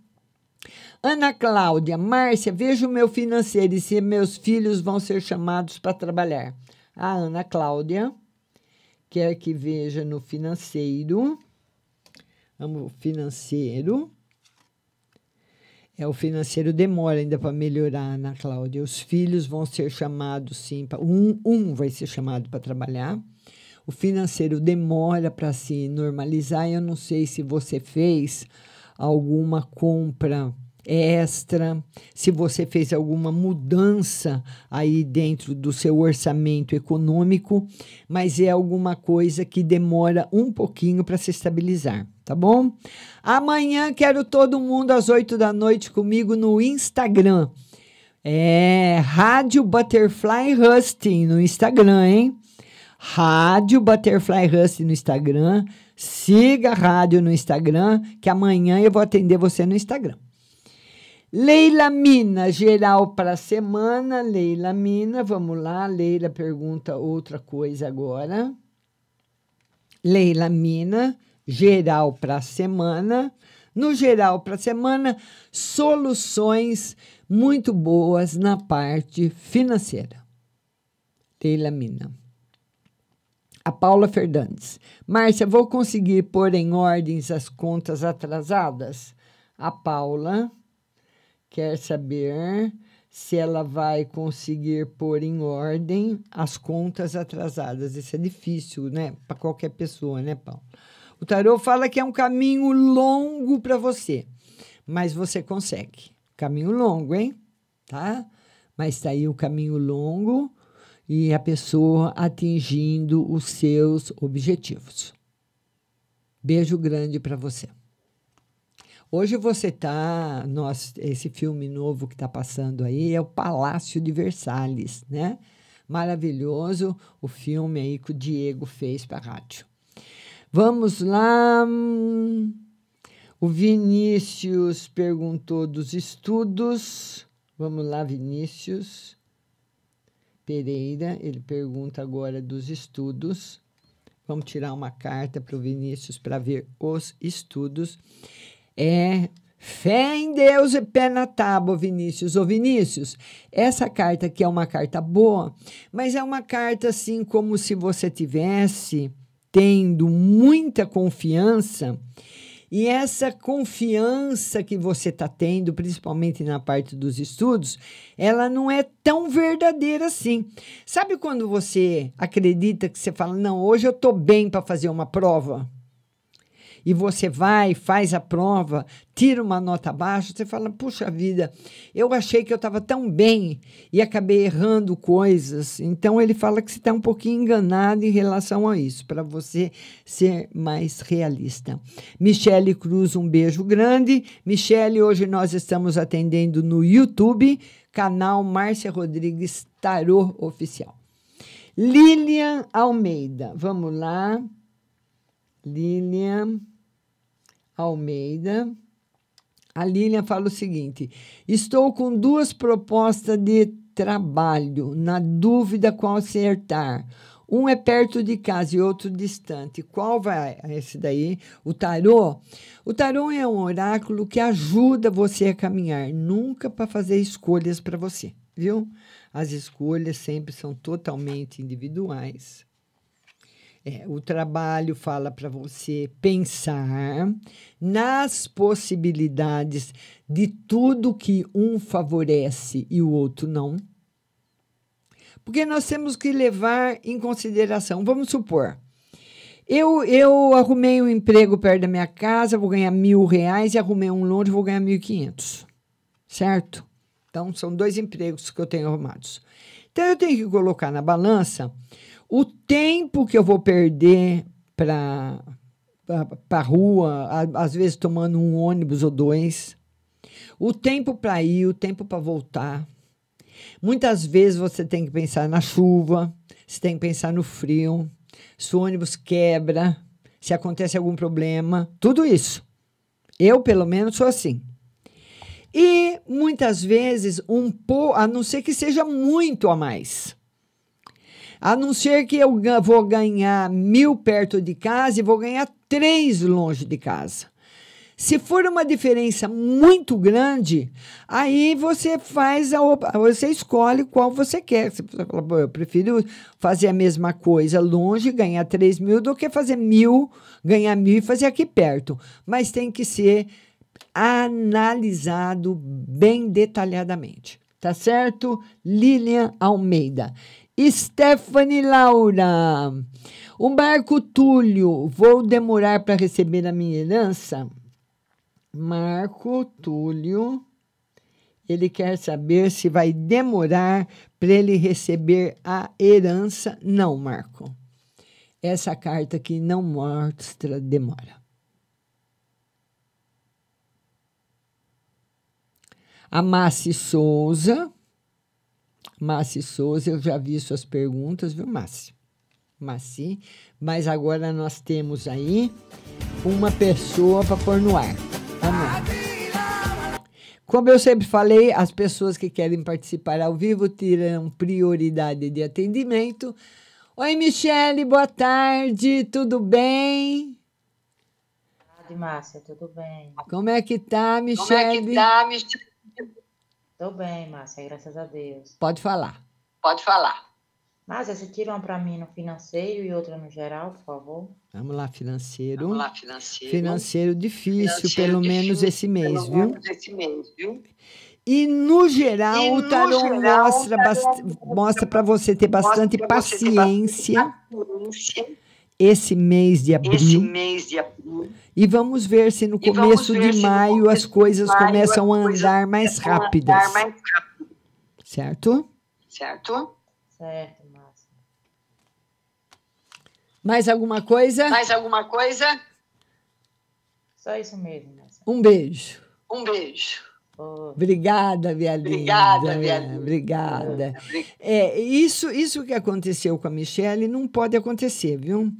Speaker 7: Ana Cláudia, Márcia, veja o meu financeiro e se meus filhos vão ser chamados para trabalhar. A Ana Cláudia quer que veja no financeiro. Vamos, financeiro. É, o financeiro demora ainda para melhorar, Ana Cláudia. Os filhos vão ser chamados, sim. pra- um, um vai ser chamado para trabalhar. O financeiro demora para se normalizar. Eu não sei se você fez alguma compra extra, se você fez alguma mudança aí dentro do seu orçamento econômico, mas é alguma coisa que demora um pouquinho para se estabilizar, tá bom? Amanhã quero todo mundo às 8 da noite comigo no Instagram. É Rádio Butterfly Husting no Instagram, hein? Rádio Butterfly Husting no Instagram. Siga a rádio no Instagram, que amanhã eu vou atender você no Instagram. Leila Mina, geral para a semana. Leila Mina, vamos lá. Leila pergunta outra coisa agora. Leila Mina, geral para a semana. No geral para a semana, soluções muito boas na parte financeira. Leila Mina. A Paula Fernandes. Márcia, vou conseguir pôr em ordens as contas atrasadas? A Paula quer saber se ela vai conseguir pôr em ordem as contas atrasadas. Isso é difícil, né? Para qualquer pessoa, né, Paulo? O tarô fala que é um caminho longo para você, mas você consegue. Caminho longo, hein? Tá? Mas está aí o caminho longo e a pessoa atingindo os seus objetivos. Beijo grande para você. Hoje você tá, nossa, esse filme novo que está passando aí é o Palácio de Versalhes, né? Maravilhoso o filme aí que o Diego fez para rádio. Vamos lá. O Vinícius perguntou dos estudos. Vamos lá, Vinícius Pereira. Ele pergunta agora dos estudos. Vamos tirar uma carta para o Vinícius para ver os estudos. É fé em Deus e pé na tábua, Vinícius. Ô, Vinícius, essa carta aqui é uma carta boa, mas é uma carta assim como se você tivesse tendo muita confiança. E essa confiança que você está tendo, principalmente na parte dos estudos, ela não é tão verdadeira assim. Sabe quando você acredita que você fala, não, hoje eu estou bem para fazer uma prova? E você vai, faz a prova, tira uma nota baixa, você fala: puxa vida, eu achei que eu estava tão bem e acabei errando coisas. Então ele fala que você está um pouquinho enganado em relação a isso, para você ser mais realista. Michele Cruz, um beijo grande. Michele, hoje nós estamos atendendo no YouTube, canal Márcia Rodrigues Tarô Oficial. Lilian Almeida, vamos lá. Lilian Almeida. A Lilian fala o seguinte: estou com duas propostas de trabalho, na dúvida qual acertar. Um é perto de casa e outro distante. Qual vai esse daí? O tarô? O tarô é um oráculo que ajuda você a caminhar, nunca para fazer escolhas para você, viu? As escolhas sempre são totalmente individuais. É, o trabalho fala para você pensar nas possibilidades de tudo que um favorece e o outro não. Porque nós temos que levar em consideração. Vamos supor, eu, eu arrumei um emprego perto da minha casa, vou ganhar mil reais, e arrumei um longe, vou ganhar mil e quinhentos. Certo? Então, são dois empregos que eu tenho arrumados. Então, eu tenho que colocar na balança o tempo que eu vou perder para a rua, às vezes tomando um ônibus ou dois, o tempo para ir, o tempo para voltar. Muitas vezes você tem que pensar na chuva, você tem que pensar no frio, se o ônibus quebra, se acontece algum problema, tudo isso. Eu, pelo menos, sou assim. E muitas vezes, um po, a não ser que seja muito a mais. A não ser que eu vou ganhar mil perto de casa e vou ganhar três longe de casa. Se for uma diferença muito grande, aí você faz a você escolhe qual você quer. Você fala, "Pô, eu prefiro fazer a mesma coisa longe, ganhar 3 mil, do que fazer mil, ganhar mil e fazer aqui perto. Mas tem que ser analisado bem detalhadamente. Tá certo? Lilian Almeida. Stephanie Laura. O Marco Túlio, vou demorar para receber a minha herança? Marco Túlio, ele quer saber se vai demorar para ele receber a herança. Não, Marco. Essa carta aqui não mostra demora. A Massi Souza. Massi Souza, eu já vi suas perguntas, viu, Massi? Massi. Mas agora nós temos aí uma pessoa para pôr no ar. Vamos. Como eu sempre falei, as pessoas que querem participar ao vivo terão prioridade de atendimento. Oi, Michele, boa tarde, tudo bem?
Speaker 12: tarde, Márcia, tudo bem?
Speaker 7: Como é que tá, Michele?
Speaker 12: Tô bem, Márcia, graças a Deus.
Speaker 7: Pode falar.
Speaker 12: Pode falar. Márcia, você tira uma pra mim no financeiro e outra no geral, por favor?
Speaker 7: Vamos lá, financeiro.
Speaker 12: Vamos lá, financeiro.
Speaker 7: Financeiro difícil,
Speaker 12: Financeiro
Speaker 7: pelo
Speaker 12: difícil,
Speaker 7: menos esse mês,
Speaker 12: pelo
Speaker 7: viu?
Speaker 12: menos esse mês, viu?
Speaker 7: E no geral,
Speaker 12: E
Speaker 7: o
Speaker 12: no
Speaker 7: tarô
Speaker 12: geral,
Speaker 7: mostra,
Speaker 12: o
Speaker 7: mostra para você ter bastante
Speaker 12: você ter
Speaker 7: paciência
Speaker 12: Paciência.
Speaker 7: esse mês de
Speaker 12: Esse
Speaker 7: abril.
Speaker 12: mês de abril.
Speaker 7: E vamos ver se no começo de maio
Speaker 12: começo
Speaker 7: as coisas
Speaker 12: maio
Speaker 7: começam a andar mais
Speaker 12: andar
Speaker 7: rápidas.
Speaker 12: mais rápido.
Speaker 7: Certo?
Speaker 12: Certo? Certo, Márcia.
Speaker 7: Mais alguma coisa?
Speaker 12: Mais alguma coisa? Só isso mesmo, Márcia.
Speaker 7: Um beijo.
Speaker 12: Um beijo.
Speaker 7: Obrigada, minha linda.
Speaker 12: Obrigada, minha linda.
Speaker 7: Obrigada. É, isso, isso que aconteceu com a Michelle não pode acontecer, viu?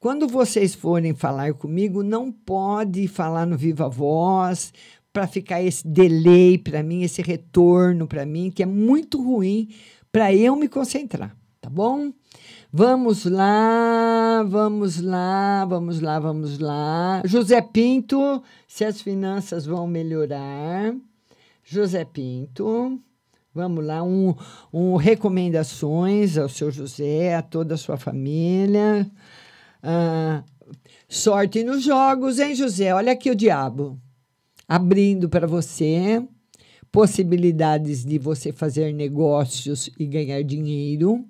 Speaker 7: Quando vocês forem falar comigo, não pode falar no Viva Voz para ficar esse delay para mim, esse retorno para mim, que é muito ruim para eu me concentrar, tá bom? Vamos lá, vamos lá, vamos lá, vamos lá. José Pinto, se as finanças vão melhorar. José Pinto, vamos lá, um, um recomendações ao seu José, a toda a sua família. Ah, sorte nos jogos, hein, José? Olha aqui o diabo abrindo para você possibilidades de você fazer negócios e ganhar dinheiro,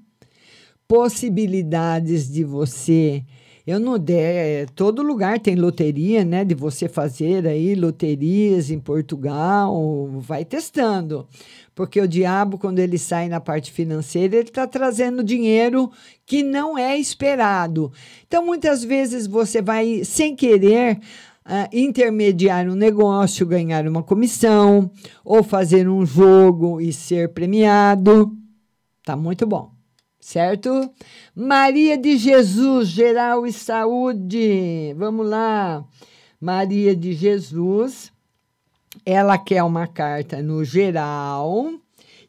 Speaker 7: possibilidades de você. Eu não der, todo lugar tem loteria, né? De você fazer aí loterias em Portugal, vai testando. Porque o diabo, quando ele sai na parte financeira, ele está trazendo dinheiro que não é esperado. Então, muitas vezes você vai, sem querer, ah, intermediar um negócio, ganhar uma comissão, ou fazer um jogo e ser premiado. Tá muito bom, certo? Maria de Jesus, geral e saúde. Vamos lá. Maria de Jesus, ela quer uma carta no geral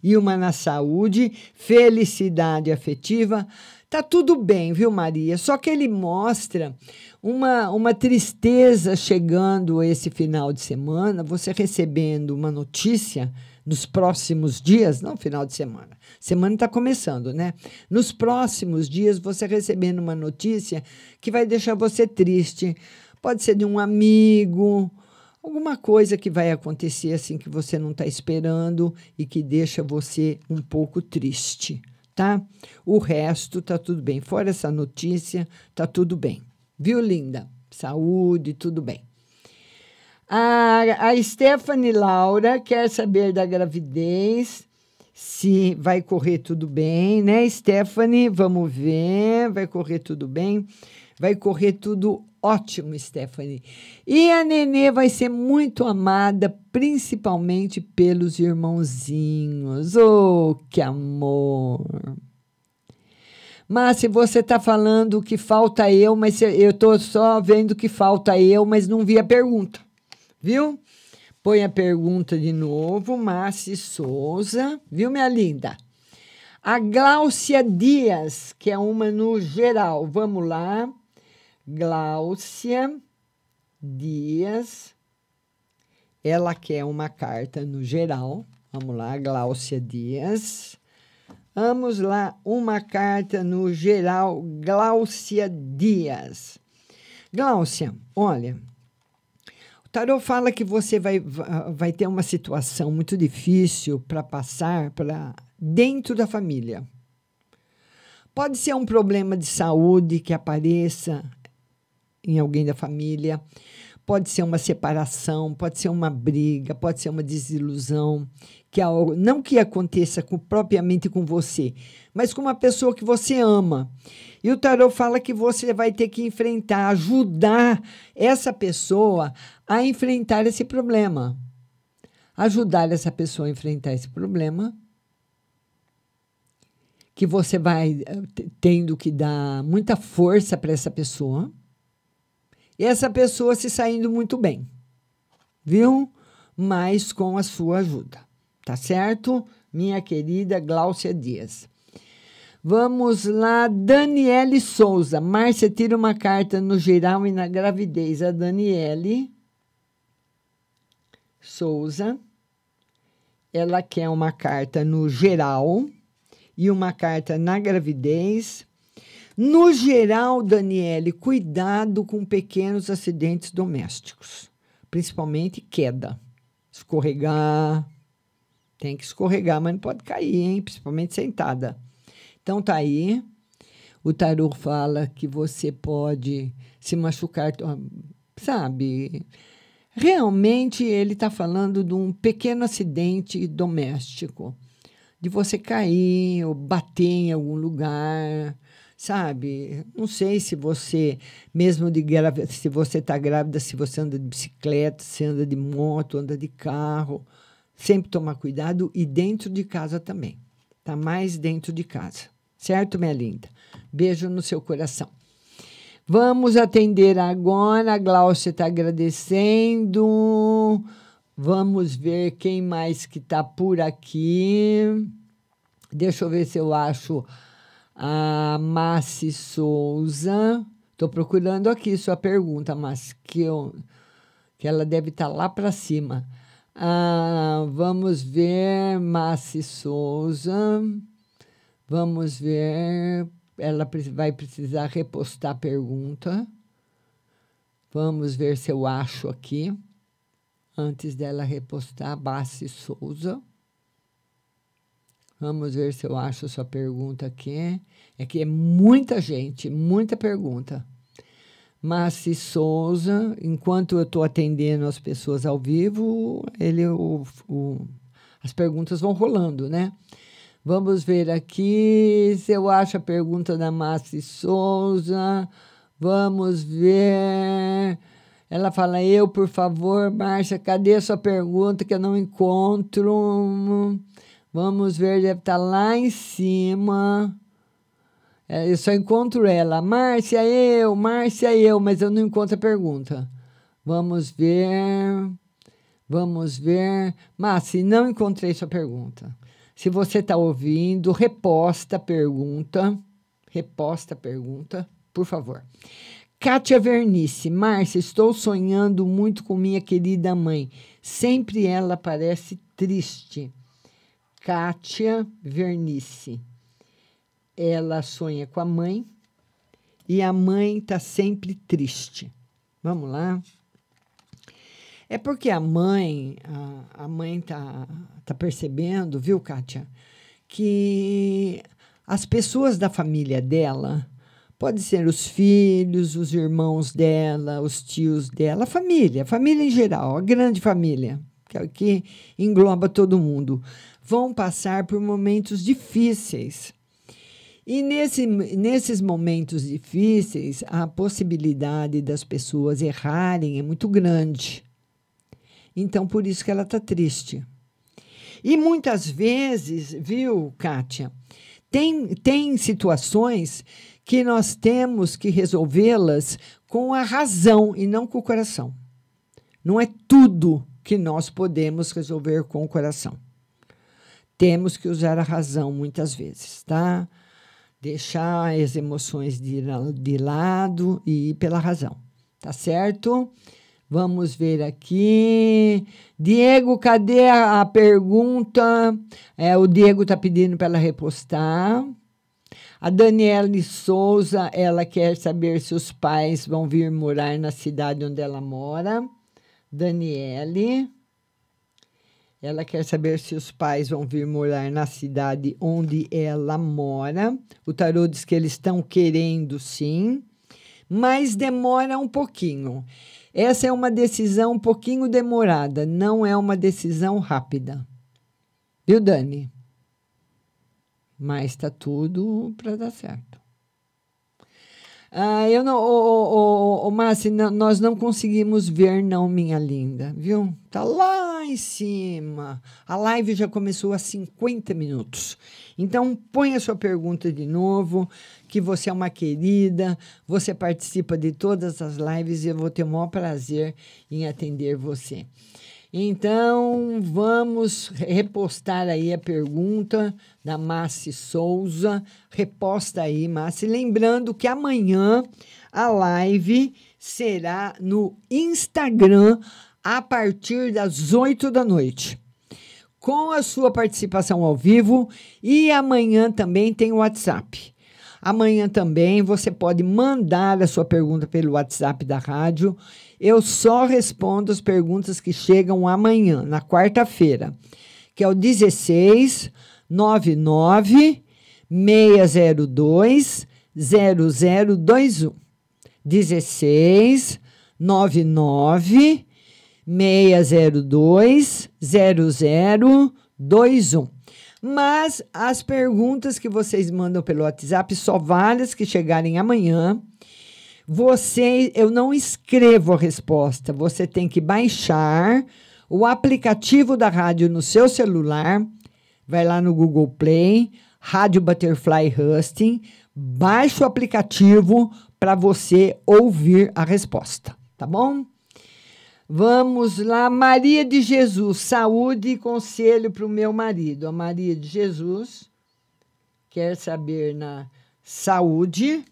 Speaker 7: e uma na saúde, felicidade afetiva. Tá tudo bem, viu, Maria? Só que ele mostra uma, uma tristeza chegando esse final de semana, você recebendo uma notícia nos próximos dias, não final de semana, semana está começando, né? Nos próximos dias, você recebendo uma notícia que vai deixar você triste. Pode ser de um amigo, alguma coisa que vai acontecer assim que você não está esperando e que deixa você um pouco triste, tá? O resto tá tudo bem. Fora essa notícia, tá tudo bem. Viu, linda? Saúde, tudo bem. A, a Stephanie Laura quer saber da gravidez, se vai correr tudo bem, né, Stephanie? Vamos ver, vai correr tudo bem. Vai correr tudo ótimo, Stephanie. E a nenê vai ser muito amada, principalmente pelos irmãozinhos. Oh, que amor! Mas se você está falando que falta eu, mas eu estou só vendo que falta eu, mas não vi a pergunta. Viu? Põe a pergunta de novo, Márcia Souza. Viu, minha linda? A Gláucia Dias, que é uma no geral. Vamos lá. Gláucia Dias. Ela quer uma carta no geral. Vamos lá, Gláucia Dias. Vamos lá, uma carta no geral, Gláucia Dias. Gláucia, olha, o tarô fala que você vai, vai ter uma situação muito difícil para passar para dentro da família. Pode ser um problema de saúde que apareça em alguém da família, pode ser uma separação, pode ser uma briga, pode ser uma desilusão, que algo, não que aconteça com, propriamente com você, mas com uma pessoa que você ama. E o tarot fala que você vai ter que enfrentar, ajudar essa pessoa a enfrentar esse problema. Ajudar essa pessoa a enfrentar esse problema. Que você vai eh, tendo que dar muita força para essa pessoa. E essa pessoa se saindo muito bem. Viu? Mas com a sua ajuda. Tá certo? Minha querida Gláucia Dias. Vamos lá, Daniele Souza. Márcia, tira uma carta no geral e na gravidez. A Daniele Souza. Ela quer uma carta no geral e uma carta na gravidez. No geral, Daniele, cuidado com pequenos acidentes domésticos, principalmente queda, escorregar. Tem que escorregar, mas não pode cair, hein? Principalmente sentada. Então tá aí. O tarô fala que você pode se machucar, sabe? Realmente ele está falando de um pequeno acidente doméstico, de você cair ou bater em algum lugar, sabe? Não sei se você, mesmo de grávida, se você está grávida, se você anda de bicicleta, se anda de moto, anda de carro, sempre tomar cuidado e dentro de casa também. Tá mais dentro de casa, certo, minha linda? Beijo no seu coração. Vamos atender agora. A Glaucia está agradecendo. Vamos ver quem mais que está por aqui. Deixa eu ver se eu acho a Massi Souza. Estou procurando aqui sua pergunta, mas que, eu, que ela deve estar tá lá para cima. Ah, vamos ver, Massi Souza. Vamos ver ela vai precisar repostar a pergunta. Vamos ver se eu acho aqui. Antes dela repostar, Bassi Souza. Vamos ver se eu acho a sua pergunta aqui. É que é muita gente, muita pergunta. Massi Souza, enquanto eu estou atendendo as pessoas ao vivo, ele, o, o, as perguntas vão rolando, né? Vamos ver aqui se eu acho a pergunta da Márcia Souza. Vamos ver. Ela fala: Eu, por favor, Márcia, cadê a sua pergunta que eu não encontro? Vamos ver, deve estar lá em cima. É, eu só encontro ela. Márcia, eu, Márcia, eu, mas eu não encontro a pergunta. Vamos ver. Vamos ver. Márcia, não encontrei sua pergunta. Se você está ouvindo, reposta a pergunta. Reposta a pergunta, por favor. Kátia Vernice, Márcia, estou sonhando muito com minha querida mãe. Sempre ela parece triste. Kátia Vernice. Ela sonha com a mãe e a mãe está sempre triste. Vamos lá. É porque a mãe, a, a mãe tá, tá percebendo, viu, Kátia, que as pessoas da família dela, pode ser os filhos, os irmãos dela, os tios dela, a família, a família em geral, a grande família, que, que engloba todo mundo, vão passar por momentos difíceis. E nesse, nesses momentos difíceis, a possibilidade das pessoas errarem é muito grande. Então, por isso que ela está triste. E muitas vezes, viu, Kátia, tem, tem situações que nós temos que resolvê-las com a razão e não com o coração. Não é tudo que nós podemos resolver com o coração. Temos que usar a razão muitas vezes, tá? Deixar as emoções de, de lado e ir pela razão, tá certo? Vamos ver aqui. Diego, cadê a, pergunta? É, o Diego está pedindo para ela repostar. A Daniele Souza, ela quer saber se os pais vão vir morar na cidade onde ela mora. Daniele. Ela quer saber se os pais vão vir morar na cidade onde ela mora. O tarô diz que eles estão querendo sim, mas demora um pouquinho. Essa é uma decisão um pouquinho demorada, não é uma decisão rápida. Viu, Dani? Mas está tudo para dar certo. Ah, eu não, Márcia, não- nós não conseguimos ver, não, minha linda, viu? Tá lá em cima. A live já começou há 50 minutos. Então, põe a sua pergunta de novo, que você é uma querida, você participa de todas as lives e eu vou ter o maior prazer em atender você. Então, vamos repostar aí a pergunta da Massi Souza. Reposta aí, Massi. Lembrando que amanhã a live será no Instagram a partir das 8 da noite. Com a sua participação ao vivo e amanhã também tem o WhatsApp. Amanhã também você pode mandar a sua pergunta pelo WhatsApp da rádio. Eu só respondo as perguntas que chegam amanhã, na quarta-feira, que é o 16 99 602 0021. 16 99 602 0021. Mas as perguntas que vocês mandam pelo WhatsApp, só várias que chegarem amanhã. Você, eu não escrevo a resposta. Você tem que baixar o aplicativo da rádio no seu celular. Vai lá no Google Play, Rádio Butterfly Husting, baixa o aplicativo para você ouvir a resposta, tá bom? Vamos lá, Maria de Jesus, saúde e conselho para o meu marido. A Maria de Jesus quer saber na saúde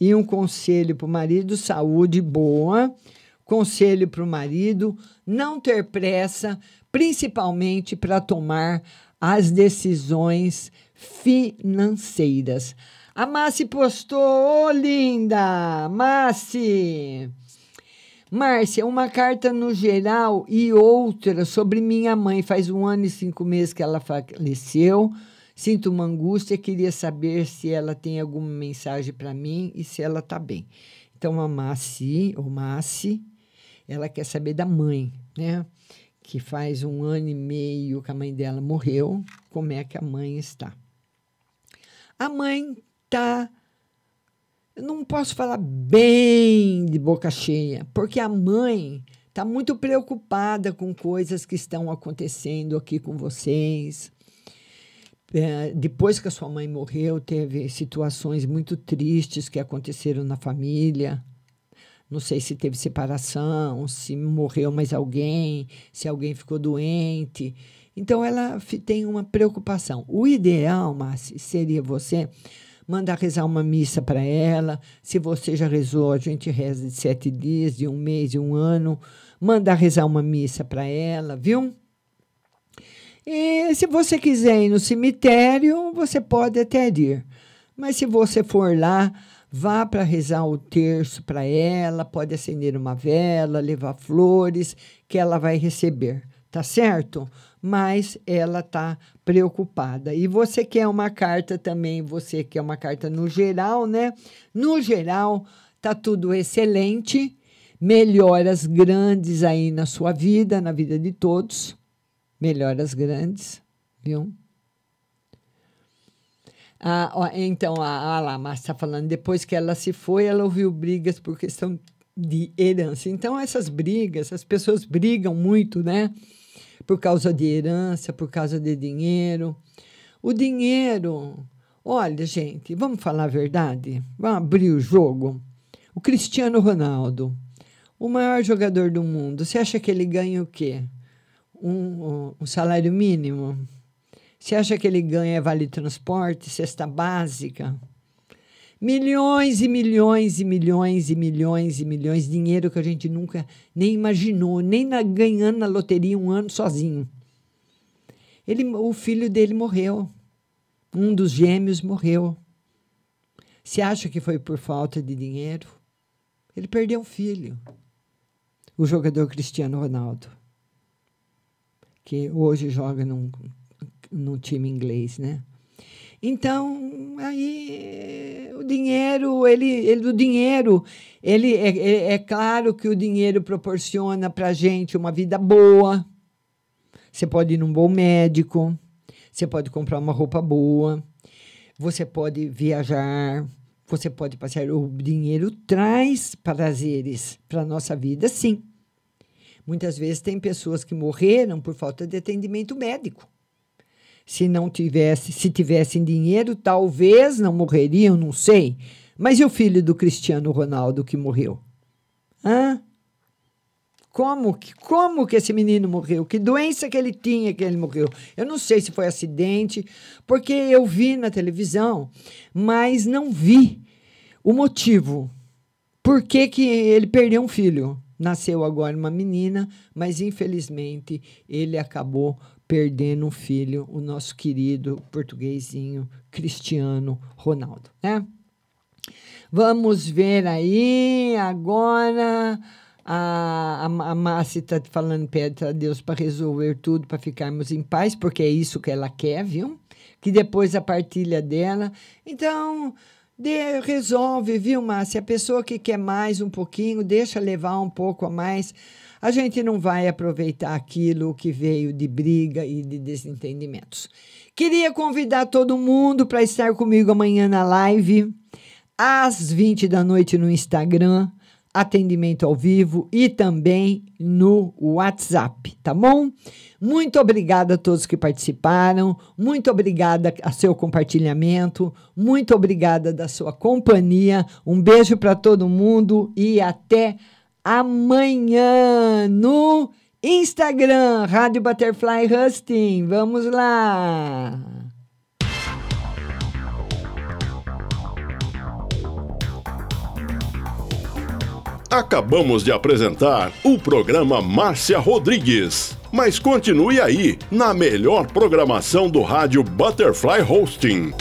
Speaker 7: e um conselho para o marido, saúde boa. Conselho para o marido, não ter pressa, principalmente para tomar as decisões financeiras. A Massi postou, ô linda, Massi. Márcia, uma carta no geral e outra sobre minha mãe. Faz um ano e cinco meses que ela faleceu. Sinto uma angústia, queria saber se ela tem alguma mensagem para mim e se ela está bem. Então, a Massi, ou Massi, ela quer saber da mãe, né? Que faz um ano e meio que a mãe dela morreu. Como é que a mãe está? A mãe está eu não posso falar bem de boca cheia, porque a mãe está muito preocupada com coisas que estão acontecendo aqui com vocês. É, depois que a sua mãe morreu, teve situações muito tristes que aconteceram na família. Não sei se teve separação, se morreu mais alguém, se alguém ficou doente. Então ela tem uma preocupação. O ideal, Márcia, seria você mandar rezar uma missa para ela. Se você já rezou, a gente reza de sete dias, de um mês, de um ano. Mandar rezar uma missa para ela, viu? E se você quiser ir no cemitério, você pode até ir. Mas se você for lá, vá para rezar o terço para ela, pode acender uma vela, levar flores, que ela vai receber, tá certo? Mas ela tá preocupada. E você quer uma carta também, você quer uma carta no geral, né? No geral, tá tudo excelente, melhoras grandes aí na sua vida, na vida de todos melhoras grandes, viu? Ah, ó, então, a, a Márcia está falando, depois que ela se foi, ela ouviu brigas por questão de herança. Então, essas brigas, as pessoas brigam muito, né? Por causa de herança, por causa de dinheiro. O dinheiro, olha, gente, vamos falar a verdade? Vamos abrir o jogo. O Cristiano Ronaldo. O maior jogador do mundo, você acha que ele ganha o quê? Um, um, salário mínimo? Você acha que ele ganha vale transporte, cesta básica? Milhões e milhões e milhões e milhões e milhões dinheiro que a gente nunca nem imaginou, nem na, ganhando na loteria um ano sozinho. Ele, o filho dele morreu. Um dos gêmeos morreu. Você acha que foi por falta de dinheiro? Ele perdeu um filho. O jogador Cristiano Ronaldo, que hoje joga num, num time inglês, né? Então, aí o dinheiro, ele, ele o dinheiro, ele é, é, é claro que o dinheiro proporciona para gente uma vida boa. Você pode ir num bom médico, você pode comprar uma roupa boa, você pode viajar, você pode passear. O dinheiro traz prazeres para a nossa vida, sim. Muitas vezes tem pessoas que morreram por falta de atendimento médico. Se não tivesse, se tivessem dinheiro, talvez não morreriam, não sei. Mas e o filho do Cristiano Ronaldo que morreu? Hã? Como que, como que esse menino morreu? Que doença que ele tinha que ele morreu? Eu não sei se foi acidente, porque eu vi na televisão, mas não vi o motivo. Por que, que ele perdeu um filho? Nasceu agora uma menina, mas infelizmente ele acabou perdendo um filho, o nosso querido portuguesinho Cristiano Ronaldo, né? Vamos ver aí agora. A, a, a Márcia está falando, pede a Deus para resolver tudo, para ficarmos em paz, porque é isso que ela quer, viu? Que depois a partilha dela. Então, de, resolve, viu, Márcia? A pessoa que quer mais um pouquinho, deixa levar um pouco a mais. A gente não vai aproveitar aquilo que veio de briga e de desentendimentos. Queria convidar todo mundo para estar comigo amanhã na live, às 20 da noite no Instagram atendimento ao vivo e também no WhatsApp, tá bom? Muito obrigada a todos que participaram, muito obrigada a seu compartilhamento, muito obrigada da sua companhia. Um beijo para todo mundo e até amanhã no Instagram, Rádio Butterfly Husting. Vamos lá!
Speaker 13: Acabamos de apresentar o programa Márcia Rodrigues. Mas continue aí, na melhor programação do rádio Butterfly Hosting.